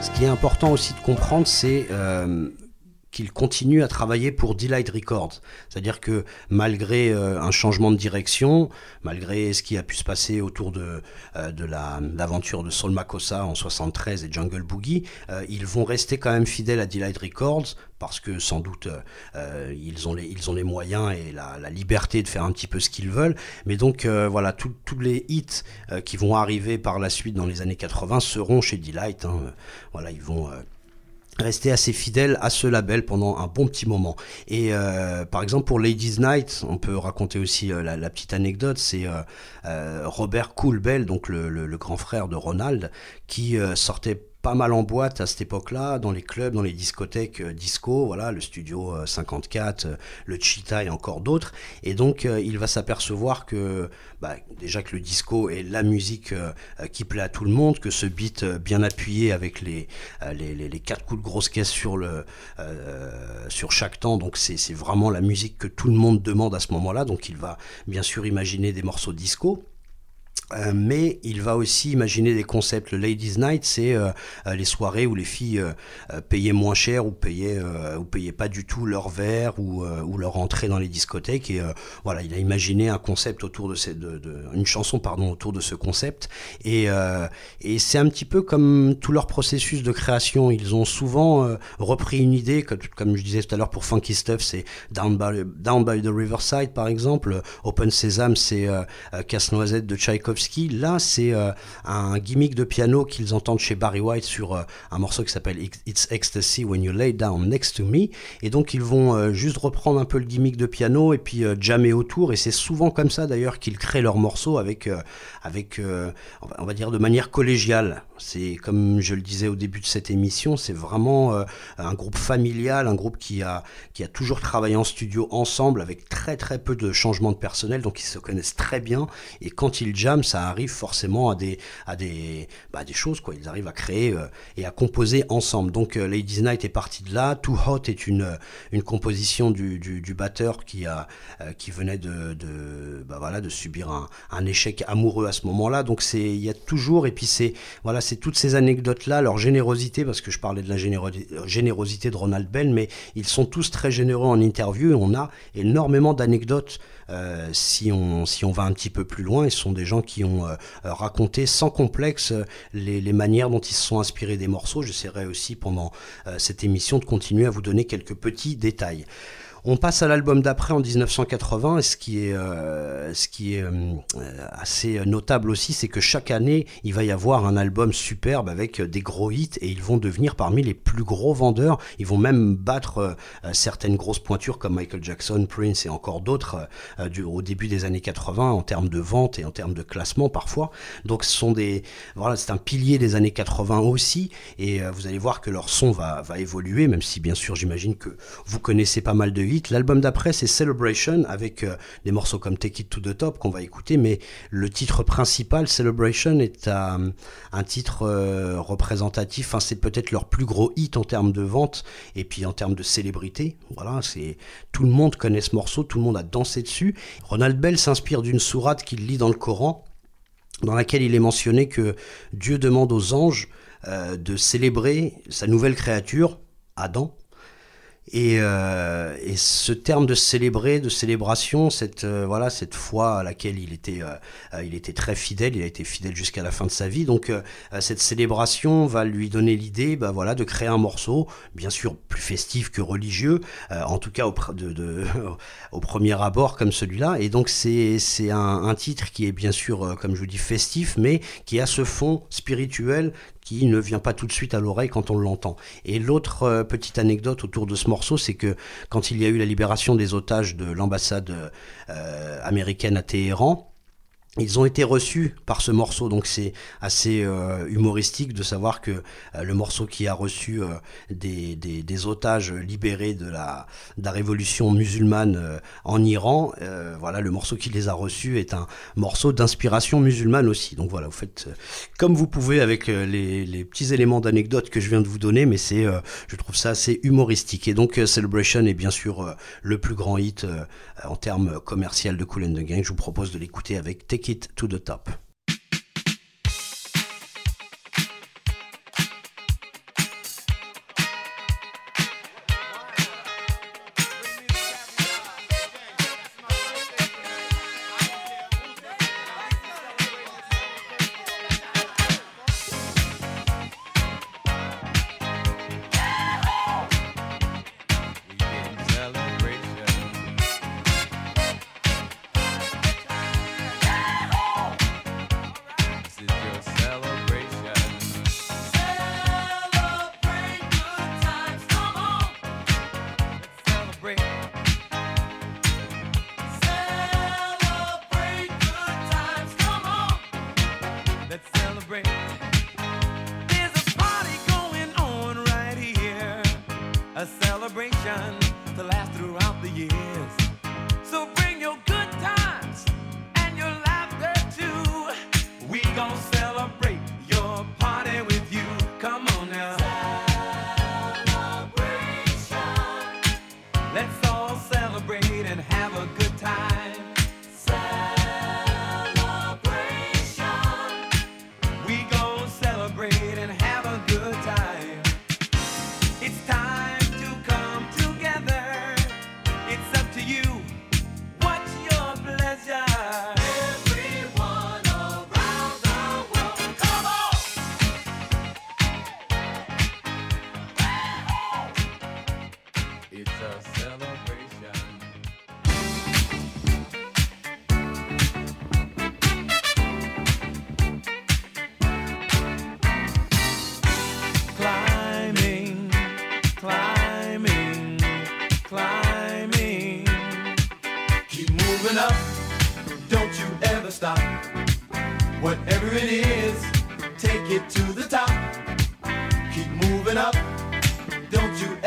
Ce qui est important aussi de comprendre, c'est euh, qu'il continue à travailler pour Delight Records. C'est-à-dire que malgré euh, un changement de direction, malgré ce qui a pu se passer autour de, euh, de la- l'aventure de Sol Makossa en 73 et Jungle Boogie, euh, ils vont rester quand même fidèles à Delight Records parce que sans doute ils, ont les, ils ont les moyens et la, liberté de faire un petit peu ce qu'ils veulent. Mais donc voilà, tous les hits qui vont arriver par la suite dans les années 80 seront chez Delight. hein. Voilà, ils vont rester assez fidèles à ce label pendant un bon petit moment. Et euh, par exemple pour Ladies Night, on peut raconter aussi euh, la, la petite anecdote, c'est euh, euh, Robert Coolbell, donc le, le- le grand frère de Ronald, qui euh, sortait pas mal en boîte à cette époque-là, dans les clubs, dans les discothèques euh, disco, voilà, le studio euh, 54, euh, le Cheetah et encore d'autres. Et donc, euh, il va s'apercevoir que, bah, déjà que le disco est la musique euh, euh, qui plaît à tout le monde, que ce beat euh, bien appuyé avec les, euh, les, les- quatre coups de grosse caisse sur, le, euh, sur chaque temps, donc c'est vraiment la musique que tout le monde demande à ce moment-là. Donc, il va bien sûr imaginer des morceaux disco. Euh, mais il va aussi imaginer des concepts. Le Ladies Night, c'est euh, euh, les soirées où les filles payaient moins cher ou payaient, ou payaient pas du tout leur verre ou, leur entrée dans les discothèques. Et voilà, il a imaginé un concept autour de, ces, une chanson pardon autour de ce concept. Et, c'est un petit peu comme tout leur processus de création. Ils ont souvent repris une idée, comme, comme je disais tout à l'heure pour Funky Stuff, c'est Down by, Down by the Riverside par exemple. Open Sesame, c'est Casse-Noisette de Tchaïkovski Là, c'est euh, un gimmick de piano qu'ils entendent chez Barry White sur euh, un morceau qui s'appelle It's Ecstasy When You Lay Down Next to Me. Et donc, ils vont euh, juste reprendre un peu le gimmick de piano et puis jammer autour. Et c'est souvent comme ça d'ailleurs qu'ils créent leurs morceaux avec, avec on va dire, de manière collégiale. C'est comme je le disais au début de cette émission, c'est vraiment euh, un groupe familial, un groupe qui a, qui a toujours travaillé en studio ensemble avec très très peu de changements de personnel, donc ils se connaissent très bien. Et quand ils jamment, ça arrive forcément à des, à des, bah, des choses, quoi. Ils arrivent à créer euh, et à composer ensemble. Donc euh, Ladies Night est parti de là. Too Hot est une, euh, une composition du, du, batteur qui, a, qui venait de, de, bah, voilà, de subir un, un échec amoureux à ce moment-là. Donc il y a toujours, et puis c'est, voilà, c'est toutes ces anecdotes-là, leur générosité, parce que je parlais de la généro- générosité de Ronald Bell, mais ils sont tous très généreux en interview on a énormément d'anecdotes. euh, si, on, va un petit peu plus loin, ce sont des gens qui ont euh, raconté sans complexe euh, les, manières dont ils se sont inspirés des morceaux. J'essaierai aussi pendant cette émission de continuer à vous donner quelques petits détails. On passe à l'album d'après en 1980, et ce qui est, euh, euh, assez notable aussi, c'est que chaque année, il va y avoir un album superbe avec des gros hits, et ils vont devenir parmi les plus gros vendeurs. Ils vont même battre euh, certaines grosses pointures comme Michael Jackson, Prince et encore d'autres au début des années 80 en termes de vente et en termes de classement parfois. Donc ce sont des, c'est un pilier des années 80 aussi, et vous allez voir que leur son va, va évoluer, même si bien sûr j'imagine que vous connaissez pas mal de hits. L'album d'après c'est Celebration avec euh, des morceaux comme Take It to the Top qu'on va écouter, mais le titre principal Celebration est un, titre euh, représentatif. C'est peut-être leur plus gros hit en termes de vente et puis en termes de célébrité. Voilà, c'est tout le monde connaît ce morceau, tout le monde a dansé dessus. Ronald Bell s'inspire d'une sourate qu'il lit dans le Coran dans laquelle il est mentionné que Dieu demande aux anges euh, de célébrer sa nouvelle créature, Adam. Et, euh, et ce terme de célébrer, de célébration, cette euh, voilà cette foi à laquelle il était, euh, il était très fidèle, il a été fidèle jusqu'à la fin de sa vie. Donc cette célébration va lui donner l'idée, bah voilà, de créer un morceau, bien sûr plus festif que religieux, en tout cas au, premier abord comme celui-là. Et donc c'est un, un titre qui est bien sûr, comme je vous dis, festif, mais qui a ce fond spirituel qui ne vient pas tout de suite à l'oreille quand on l'entend. Et l'autre euh, petite anecdote autour de ce morceau, c'est que quand il y a eu la libération des otages de l'ambassade euh, américaine à Téhéran, ils ont été reçus par ce morceau, donc c'est assez euh, humoristique de savoir que euh, le morceau qui a reçu euh, des, otages libérés de la, révolution musulmane en Iran, voilà, le morceau qui les a reçus est un morceau d'inspiration musulmane aussi. Donc voilà, vous faites comme vous pouvez avec les, petits éléments d'anecdote que je viens de vous donner, mais c'est, je trouve ça assez humoristique. Et donc Celebration est bien sûr le plus grand hit en termes commercial de Cool and the Gang. Je vous propose de l'écouter avec Take It to the Top.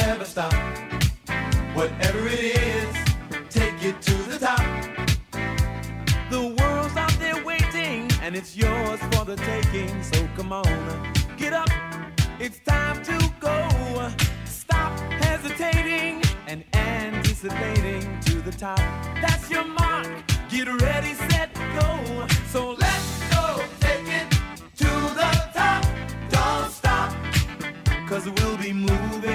Don't you ever stop. Whatever it is, take it to the top. The world's out there waiting, and it's yours for the taking. So come on, get up. It's time to go. Stop hesitating and anticipating to the top. That's your mark. Get ready, set, go. So let's go. Take it to the top. Don't stop. Cause we'll be moving,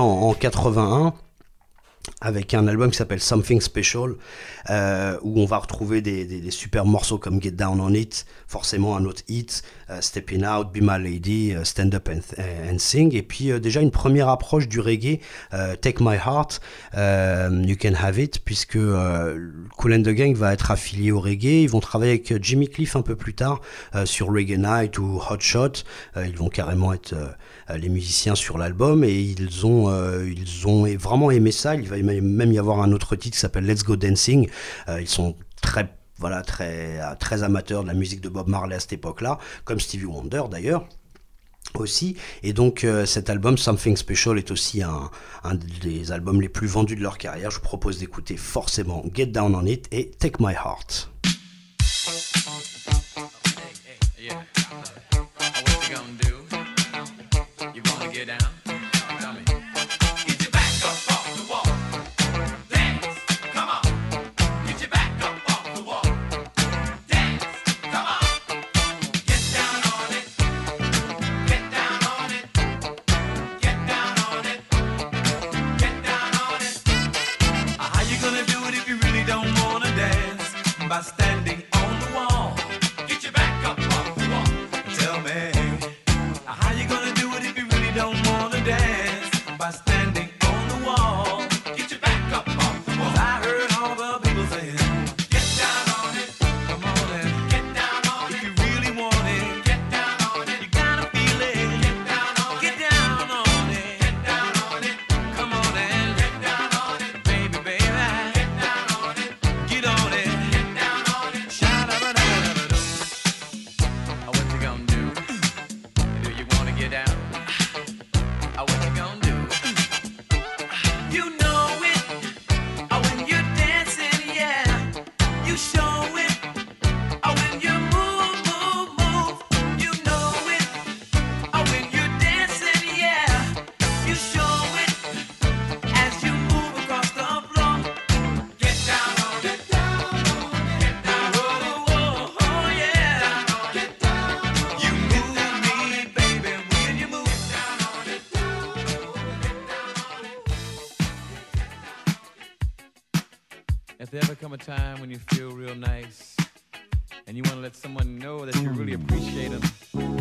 en, en 81 avec un album qui s'appelle Something Special, euh, où on va retrouver des, super morceaux comme Get Down on It, forcément un autre hit, euh, Stepping Out, Be My Lady, euh, Stand Up and, and Sing, et puis déjà une première approche du reggae, Take My Heart, You Can Have It, puisque Cool and the Gang va être affilié au reggae, ils vont travailler avec Jimmy Cliff un peu plus tard sur Reggae Night ou Hot Shot, ils vont carrément être les musiciens sur l'album et ils ont euh, ils ont vraiment aimé ça. Il va même y avoir un autre titre qui s'appelle Let's Go Dancing. Euh, ils sont très voilà très euh, très amateurs de la musique de Bob Marley à cette époque-là, comme Stevie Wonder d'ailleurs aussi. Et donc euh, cet album Something Special est aussi un des albums les plus vendus de leur carrière. Je vous propose d'écouter forcément Get Down on It et Take My Heart. There ever come a time when you feel real nice and you want to let someone know that you really appreciate them,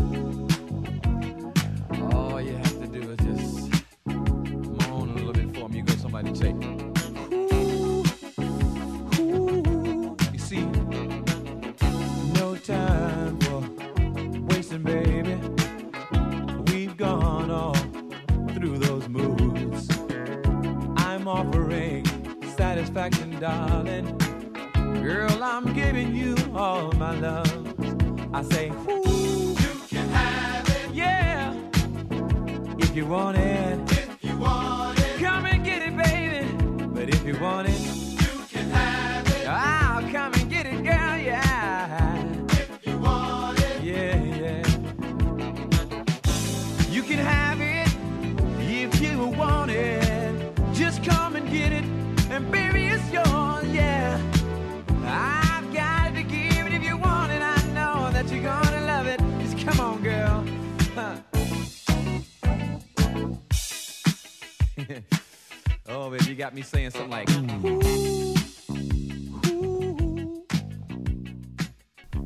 satisfaction, darling. Girl, I'm giving you all my love. I say, Ooh, You can have it yeah, if you want it, if you want it. come and get it, baby. But if you want it,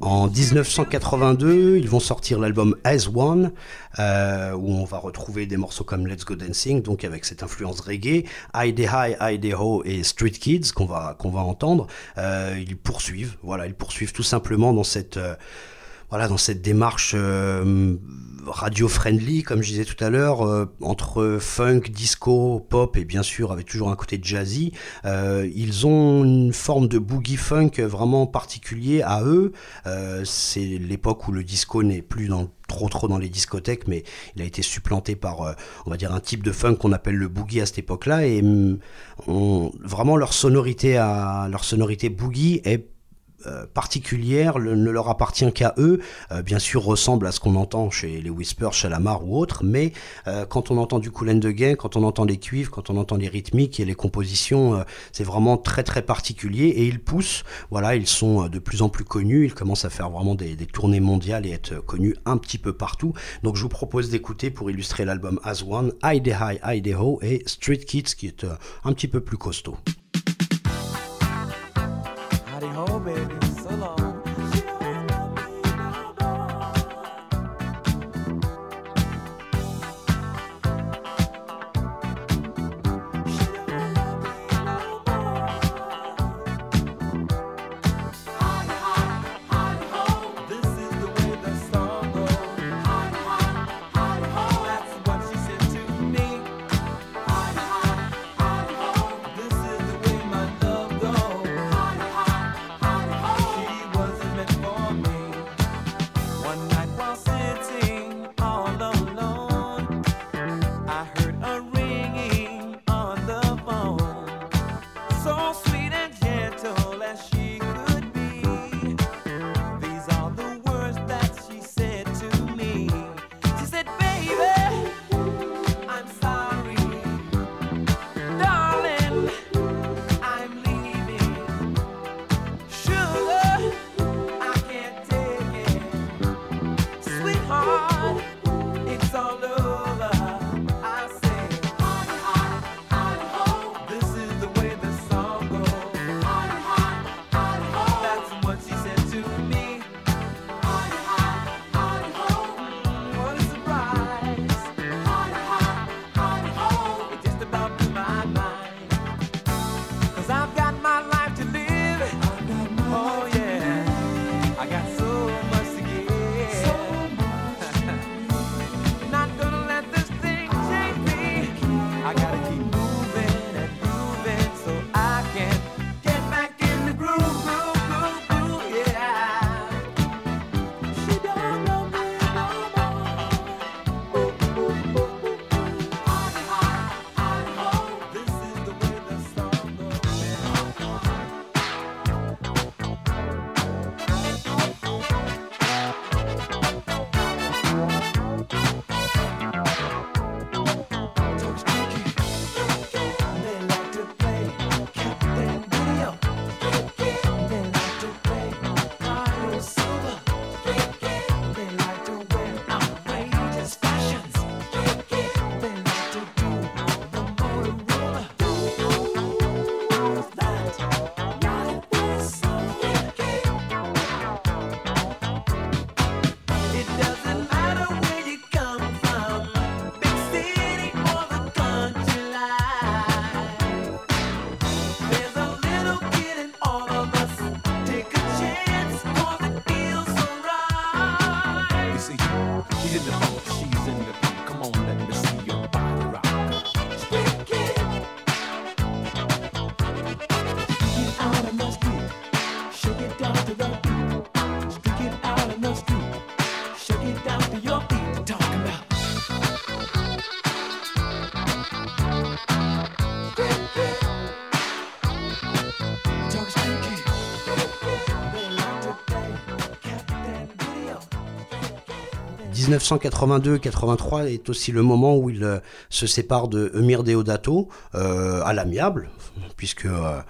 En 1982, ils vont sortir l'album As One, euh, où on va retrouver des morceaux comme Let's Go Dancing, donc avec cette influence reggae, I High, I Dey Ho et Street Kids qu'on va va entendre. Euh, ils poursuivent, voilà, ils poursuivent tout simplement dans cette euh, voilà, dans cette démarche euh, radio-friendly, comme je disais tout à l'heure, euh, entre funk, disco, pop et bien sûr avec toujours un côté jazzy, euh, ils ont une forme de boogie funk vraiment particulier à eux. C'est l'époque où le disco n'est plus dans trop trop dans les discothèques, mais il a été supplanté par, on va dire, un type de funk qu'on appelle le boogie à cette époque-là. Et on- vraiment leur sonorité à leur sonorité boogie est particulière, le- ne leur appartient qu'à eux, euh, bien sûr ressemble à ce qu'on entend chez les Whispers, chez Lamar ou autres, mais euh, quand on entend du Cool and the Gang, quand on entend les cuivres, quand on entend les rythmiques et les compositions, euh, c'est vraiment très très particulier et ils poussent, voilà, ils sont euh, de plus en plus connus, ils commencent à faire vraiment des, tournées mondiales et être euh, connus un petit peu partout. Donc je vous propose d'écouter pour illustrer l'album As One, I Dey High, I Dey Ho et Street Kids qui est euh, un petit peu plus costaud. home, baby. 1982-83 est aussi le moment où il euh, se sépare de Emir Deodato euh, à l'amiable, puisque euh,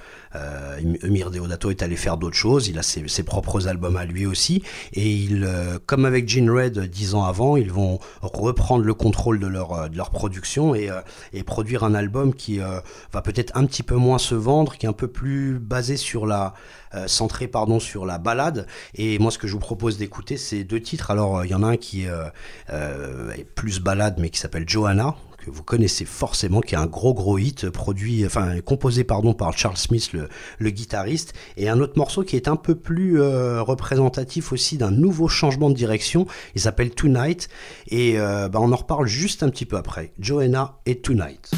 Emir Deodato est allé faire d'autres choses. Il a ses, propres albums à lui aussi. Et euh, comme avec Gene Red dix ans avant, ils vont reprendre le contrôle de leur, euh, de leur production et, euh, et produire un album qui va peut-être un petit peu moins se vendre, qui est un peu plus basé sur la, centré pardon sur la balade. Et moi, ce que je vous propose d'écouter, c'est deux titres. Alors, il y en a un qui est plus balade, mais qui s'appelle Johanna que vous connaissez forcément, qui est un gros gros hit produit, enfin composé pardon par Charles Smith, le, le guitariste, et un autre morceau qui est un peu plus euh, représentatif aussi d'un nouveau changement de direction. Il s'appelle Tonight, et euh, bah, on en reparle juste un petit peu après. Joanna et Tonight.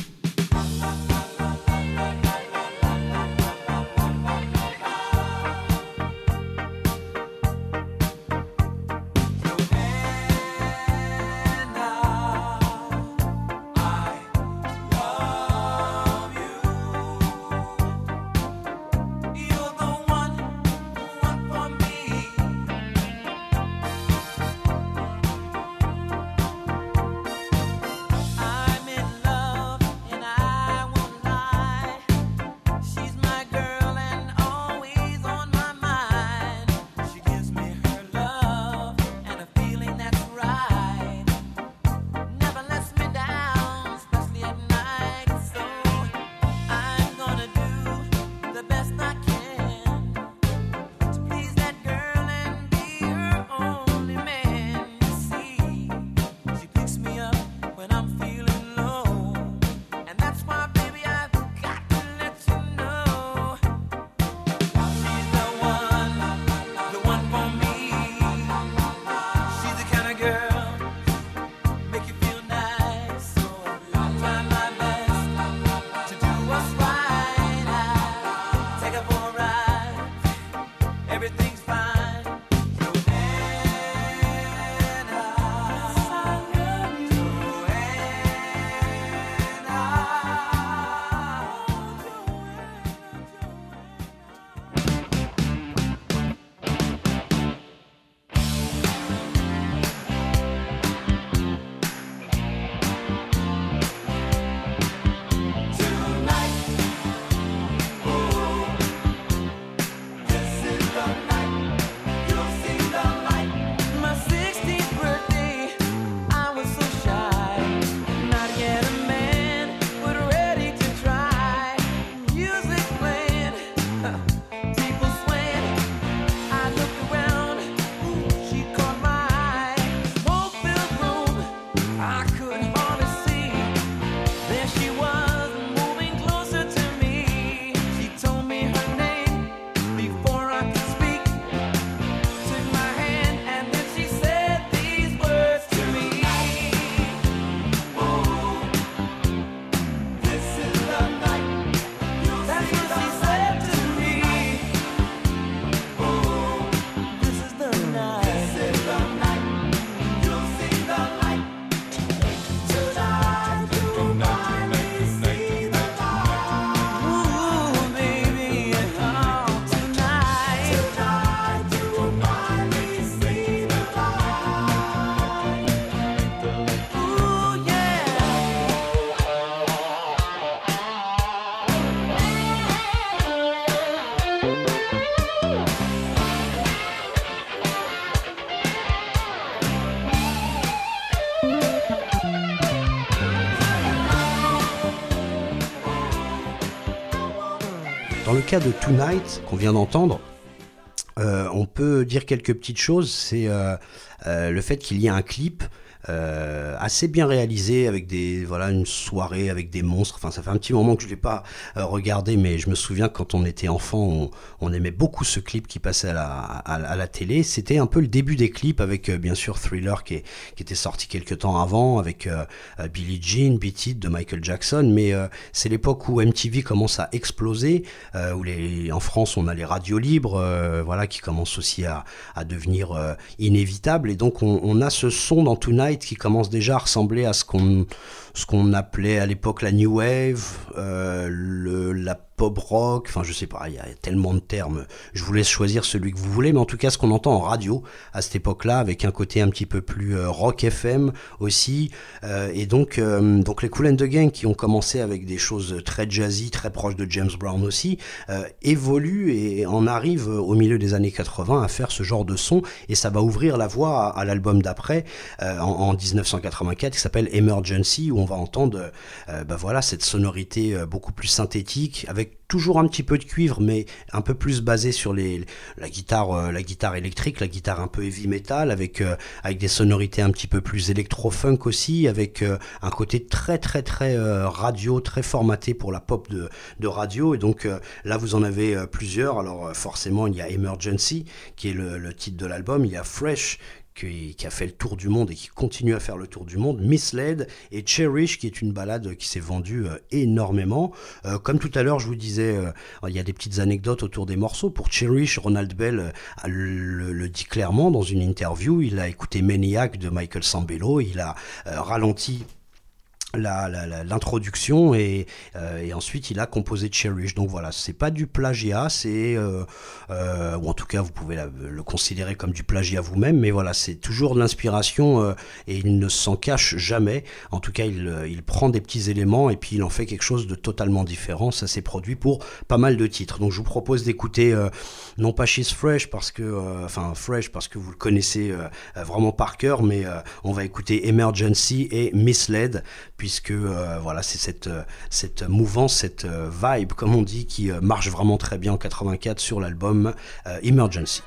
De Tonight, qu'on vient d'entendre, euh, on peut dire quelques petites choses. C'est euh, euh, le fait qu'il y ait un clip euh, assez bien réalisé avec des voilà une soirée avec des monstres. Enfin, ça fait un petit moment que je l'ai pas euh, regardé, mais je me souviens quand on était enfant, on, aimait beaucoup ce clip qui passait à la, à, la télé. C'était un peu le début des clips avec euh, bien sûr Thriller qui, est- qui était sorti quelques temps avant, avec euh, Billie Jean, Beat de Michael Jackson. Mais c'est l'époque où MTV commence à exploser, où les, en France on a les radios libres, voilà, qui commencent aussi à, à devenir inévitables. Et donc on, on a ce son dans Tonight qui commence déjà à ressembler à ce qu'on ce qu'on appelait à l'époque la new wave, euh, le, la pop rock, enfin je sais pas, il y a tellement de termes. Je vous laisse choisir celui que vous voulez, mais en tout cas ce qu'on entend en radio à cette époque-là, avec un côté un petit peu plus euh, rock FM aussi, euh, et donc euh, donc les Cool and the Gang qui ont commencé avec des choses très jazzy, très proches de James Brown aussi, euh, évoluent et en arrivent au milieu des années 80 à faire ce genre de son, et ça va ouvrir la voie à, l'album d'après en, en 1984 qui s'appelle Emergency où on va entendre bah voilà cette sonorité beaucoup plus synthétique toujours un petit peu de cuivre mais un peu plus basé sur la guitare euh, la guitare électrique la guitare un peu heavy metal avec euh, avec des sonorités un petit peu plus électro funk aussi avec euh, un côté très très très radio très formaté pour la pop de, radio. Et donc là vous en avez plusieurs. Alors forcément il y a Emergency qui est le, le titre de l'album. Il y a Fresh qui, a fait le tour du monde et qui continue à faire le tour du monde, Misled et Cherish, qui est une balade qui s'est vendue euh, énormément. Euh, comme tout à l'heure, je vous disais, euh, il y a des petites anecdotes autour des morceaux. Pour Cherish, Ronald Bell le, le dit clairement dans une interview. Il a écouté Maniac de Michael Sambello, il a ralenti l'introduction et, euh, et ensuite il a composé Cherish. Donc voilà, c'est pas du plagiat, c'est euh, euh, ou en tout cas vous pouvez le considérer comme du plagiat vous-même, mais voilà, c'est toujours de l'inspiration et il ne s'en cache jamais. En tout cas, il, prend des petits éléments et puis il en fait quelque chose de totalement différent. Ça s'est produit pour pas mal de titres. Donc je vous propose d'écouter non pas She's Fresh parce que enfin Fresh parce que vous le connaissez vraiment par cœur, mais on va écouter Emergency et Misled puisque euh, voilà c'est cette euh, cette mouvance, cette euh, vibe comme on dit qui marche vraiment très bien en 84 sur l'album. Emergency,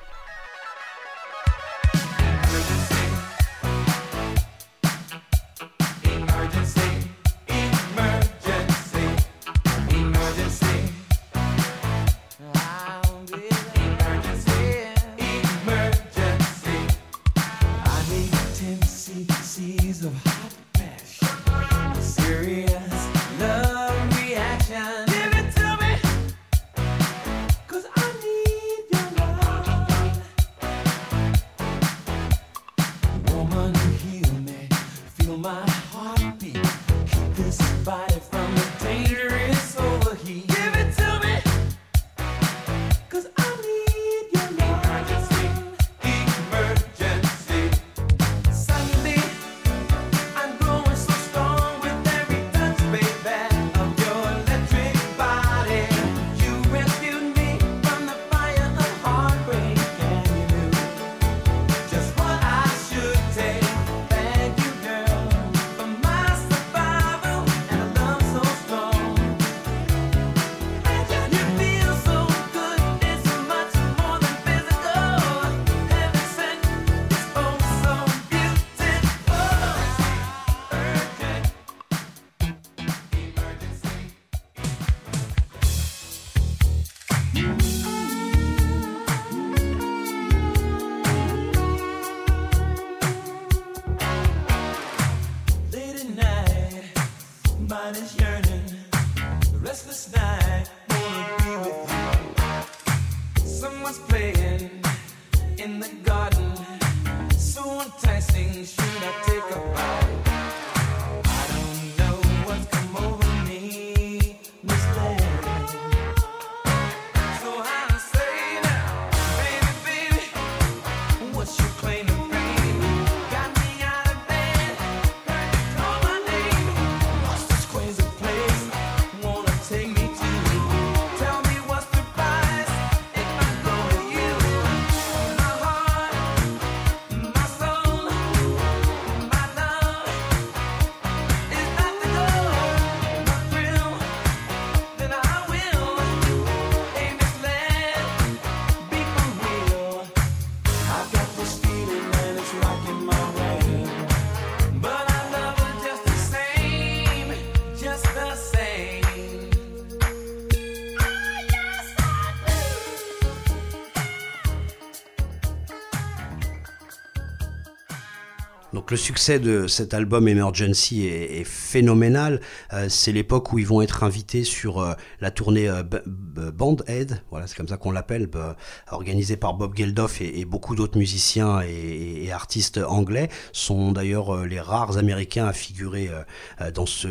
succès de cet album Emergency est, phénoménal. Euh, c'est l'époque où ils vont être invités sur euh, la tournée B- B- Band Aid, voilà, c'est comme ça qu'on l'appelle, bah, organisée par Bob Geldof et, beaucoup d'autres musiciens et, artistes anglais. Sont d'ailleurs euh, les rares Américains à figurer euh, euh, dans ce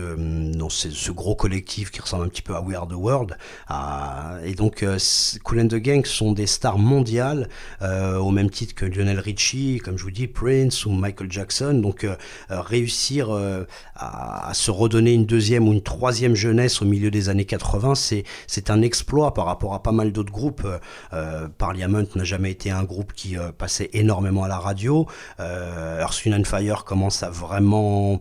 dans ce, gros collectif qui ressemble un petit peu à We Are the World. Ah, et donc c- Kool and the Gang sont des stars mondiales au même titre que Lionel Richie, comme je vous dis, Prince ou Michael Jackson. Donc réussir à, à se redonner une deuxième ou une troisième jeunesse au milieu des années 80, c'est c'est un exploit par rapport à pas mal d'autres groupes. Euh, euh, Parliament n'a jamais été un groupe qui euh, passait énormément à la radio. Euh, Earth, Wind Fire commence à vraiment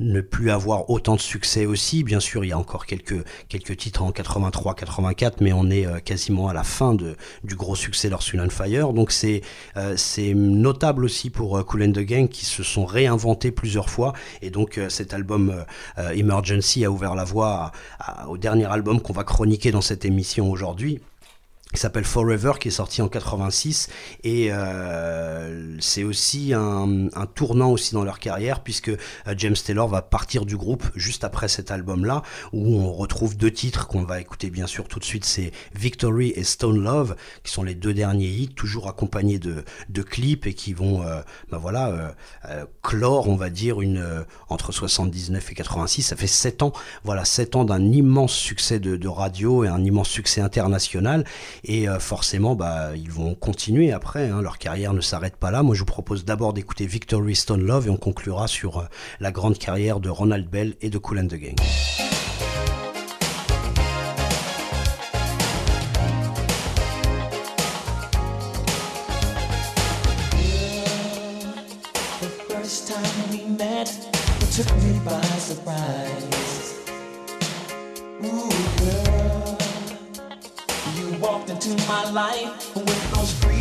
ne plus avoir autant de succès aussi. Bien sûr, il y a encore quelques, quelques titres en 83, 84, mais on est euh, quasiment à la fin de, du gros succès Wind and Fire. Donc c'est euh, c'est notable aussi pour euh, Kool and the Gang qui se sont réinventés plusieurs fois. Et donc euh, cet album euh, Emergency a ouvert la voie à- à- au dernier album qu'on va chroniquer dans cette émission aujourd'hui qui s'appelle Forever, qui est sorti en 86 et euh, c'est aussi un, un tournant aussi dans leur carrière puisque euh, James Taylor va partir du groupe juste après cet album-là où on retrouve deux titres qu'on va écouter bien sûr tout de suite, c'est Victory et Stone Love qui sont les deux derniers hits, toujours accompagnés de, de clips et qui vont, euh, bah voilà, euh, euh, clore, on va dire, une euh, entre 79 et 86, ça fait 7 ans, voilà, 7 ans d'un immense succès de, de radio et un immense succès international et euh, forcément, bah, ils vont continuer après. hein, leur carrière ne s'arrête pas là. Moi, je vous propose d'abord d'écouter Victory Stone Love et on conclura sur euh, la grande carrière de Ronald Bell et de Cool and the Gang. Into my life with those street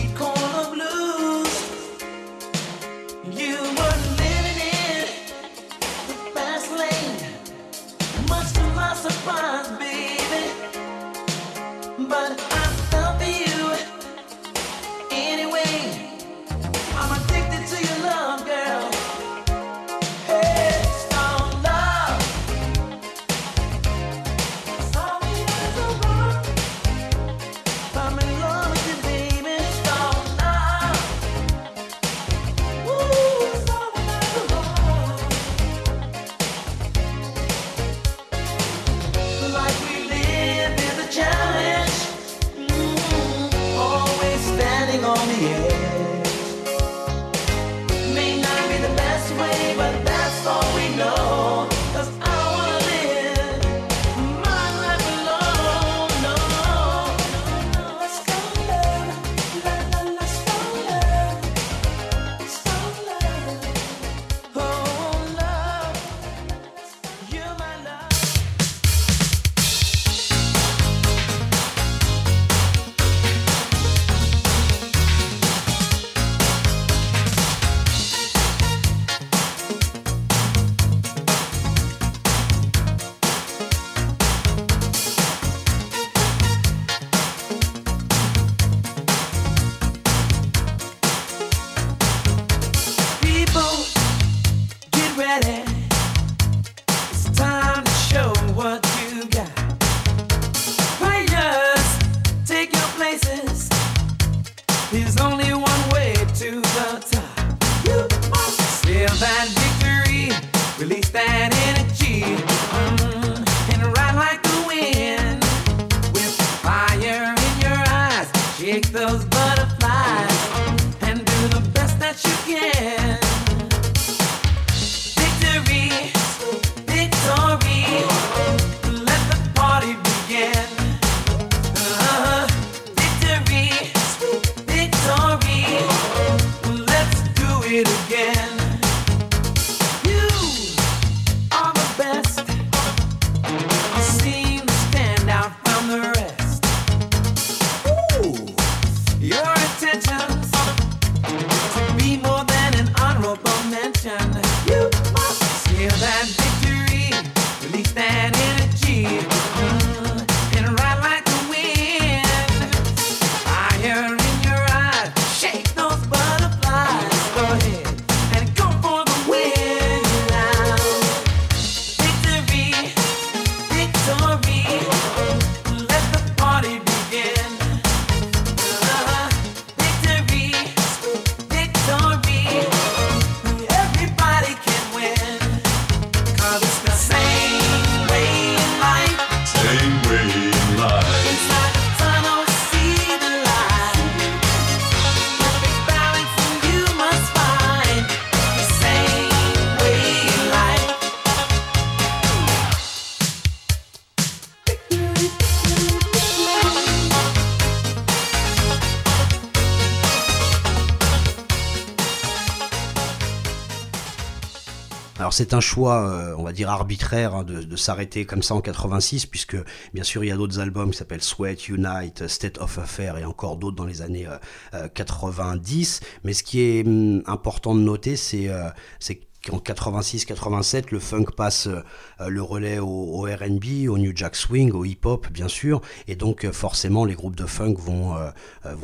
c'est un choix, euh, on va dire arbitraire, hein, de, s'arrêter comme ça en 86, puisque bien sûr il y a d'autres albums qui s'appellent Sweat, Unite, State of Affair et encore d'autres dans les années euh, euh, 90. Mais ce qui est hum, important de noter, c'est euh, c'est qu'en 86-87, le funk passe euh, le relais au, R&B, au New Jack Swing, au hip-hop bien sûr, et donc euh, forcément les groupes de funk vont euh,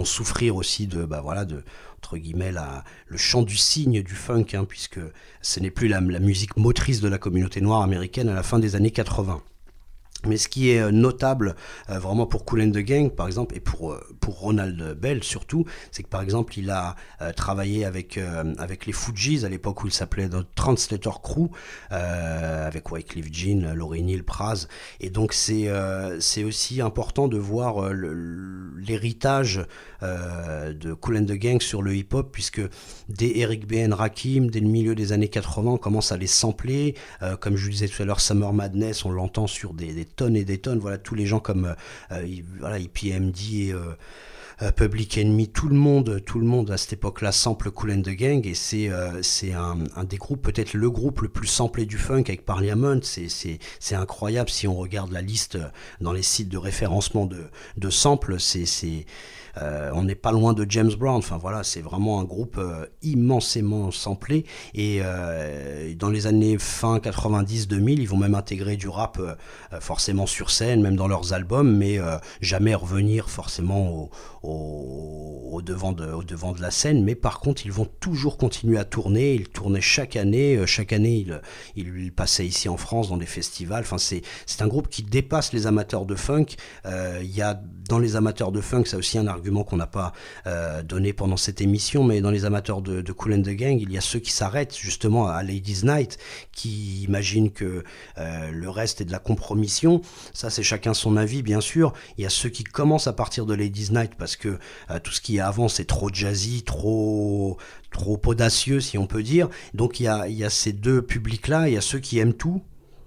souffrir aussi de bah entre guillemets le chant du cygne du funk, hein, puisque ce n'est plus la musique motrice de la communauté noire américaine à la fin des années 80. Mais ce qui est euh, notable euh, vraiment pour Cool and the Gang, par exemple, et pour, euh, pour Ronald Bell surtout, c'est que par exemple, il a travaillé avec, avec les Fujis à l'époque où il s'appelait The Translator Crew, avec Wycliffe Jean, Laurie Neal, Praz. Et donc, c'est c'est aussi important de voir l'héritage de Cool and the Gang sur le hip-hop, puisque dès Eric B. and Rakim, dès le milieu des années 80, on commence à les sampler. Comme je vous disais tout à l'heure, Summer Madness, on l'entend sur des, des tonnes et des tonnes. Voilà, tous les gens comme euh, euh, il- voilà, IPMD euh, Public Enemy, tout le monde, tout le monde à cette époque-là sample Cool and the Gang et c'est un, des groupes, peut-être le groupe le plus samplé du funk avec Parliament. C'est incroyable si on regarde la liste dans les sites de référencement de de samples. C'est euh, on n'est pas loin de James Brown. Enfin voilà, c'est vraiment un groupe euh, immensément samplé. Et euh, dans les années fin 90-2000, ils vont même intégrer du rap forcément sur scène, même dans leurs albums, mais jamais revenir forcément au, devant de, la scène. Mais par contre, ils vont toujours continuer à tourner. Ils tournaient chaque année. Chaque année, ils, passaient ici en France dans des festivals. Enfin, c'est un groupe qui dépasse les amateurs de funk. Il y a dans les amateurs de funk, c'est aussi un argument qu'on n'a pas euh, donné pendant cette émission, mais dans les amateurs de, de Cool and the Gang, il y a ceux qui s'arrêtent justement à Ladies Night, qui imaginent que euh, le reste est de la compromission. Ça, c'est chacun son avis, bien sûr. Il y a ceux qui commencent à partir de Ladies Night parce que euh, tout ce qui est avant, c'est trop jazzy, trop trop audacieux, si on peut dire. Donc il y a, il y a ces deux publics-là. Il y a ceux qui aiment tout,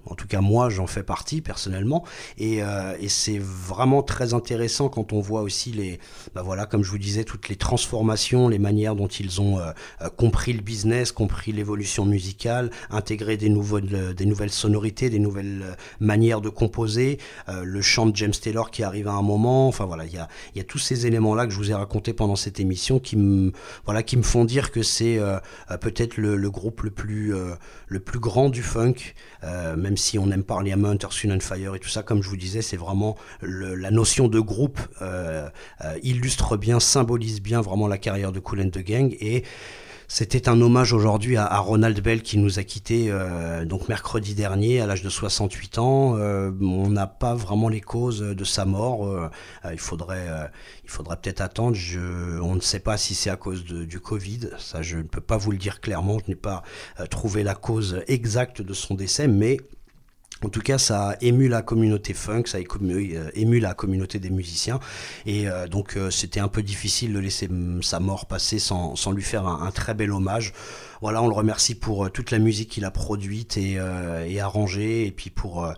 en tout cas, moi, j'en fais partie personnellement, et, euh, et c'est vraiment très intéressant quand on voit aussi les, bah voilà, comme je vous disais, toutes les transformations, les manières dont ils ont euh, euh, compris le business, compris l'évolution musicale, intégré des, nouveaux, euh, des nouvelles sonorités, des nouvelles euh, manières de composer, euh, le chant de James Taylor qui arrive à un moment. Enfin voilà, il y a, y a tous ces éléments-là que je vous ai racontés pendant cette émission qui me, voilà, qui me font dire que c'est euh, peut-être le, le groupe le plus, le plus grand du funk, euh, même si on aime Parliament, Sun and Fire et tout ça, comme je vous disais, c'est vraiment la notion de groupe euh, euh, illustre bien, symbolise bien vraiment la carrière de Cool and the Gang. Et c'était un hommage aujourd'hui à, Ronald Bell qui nous a quittés euh, donc mercredi dernier à l'âge de 68 ans. Euh, on n'a pas vraiment les causes de sa mort. Euh, il faudrait, il faudrait peut-être attendre. Je, on ne sait pas si c'est à cause du Covid. Ça, je ne peux pas vous le dire clairement. Je n'ai pas trouvé la cause exacte de son décès, mais en tout cas, ça a ému la communauté funk, ça a ému, euh, ému la communauté des musiciens. Et euh, donc, euh, c'était un peu difficile de laisser mm, sa mort passer sans, lui faire un très bel hommage. Voilà, on le remercie pour euh, toute la musique qu'il a produite et, euh, arrangée, et puis pour euh,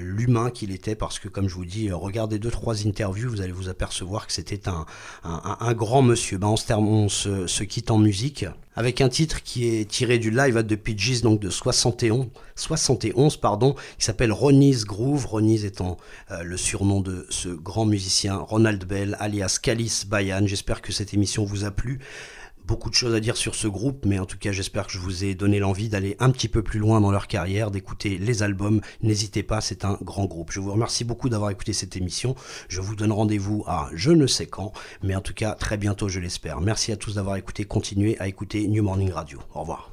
l'humain qu'il était, parce que comme je vous dis, regardez deux trois interviews, vous allez vous apercevoir que c'était un, grand monsieur. Ben, on se, on quitte en musique avec un titre qui est tiré du live at the Pidgeys, donc de 71, 71 pardon, qui s'appelle Ronnie's Groove. Ronnie's étant le surnom de ce grand musicien Ronald Bell, alias Kalis Bayan. J'espère que cette émission vous a plu beaucoup de choses à dire sur ce groupe, mais en tout cas j'espère que je vous ai donné l'envie d'aller un petit peu plus loin dans leur carrière, d'écouter les albums. N'hésitez pas, c'est un grand groupe. Je vous remercie beaucoup d'avoir écouté cette émission. Je vous donne rendez-vous à je ne sais quand, mais en tout cas très bientôt je l'espère. Merci à tous d'avoir écouté. Continuez à écouter New Morning Radio. Au revoir.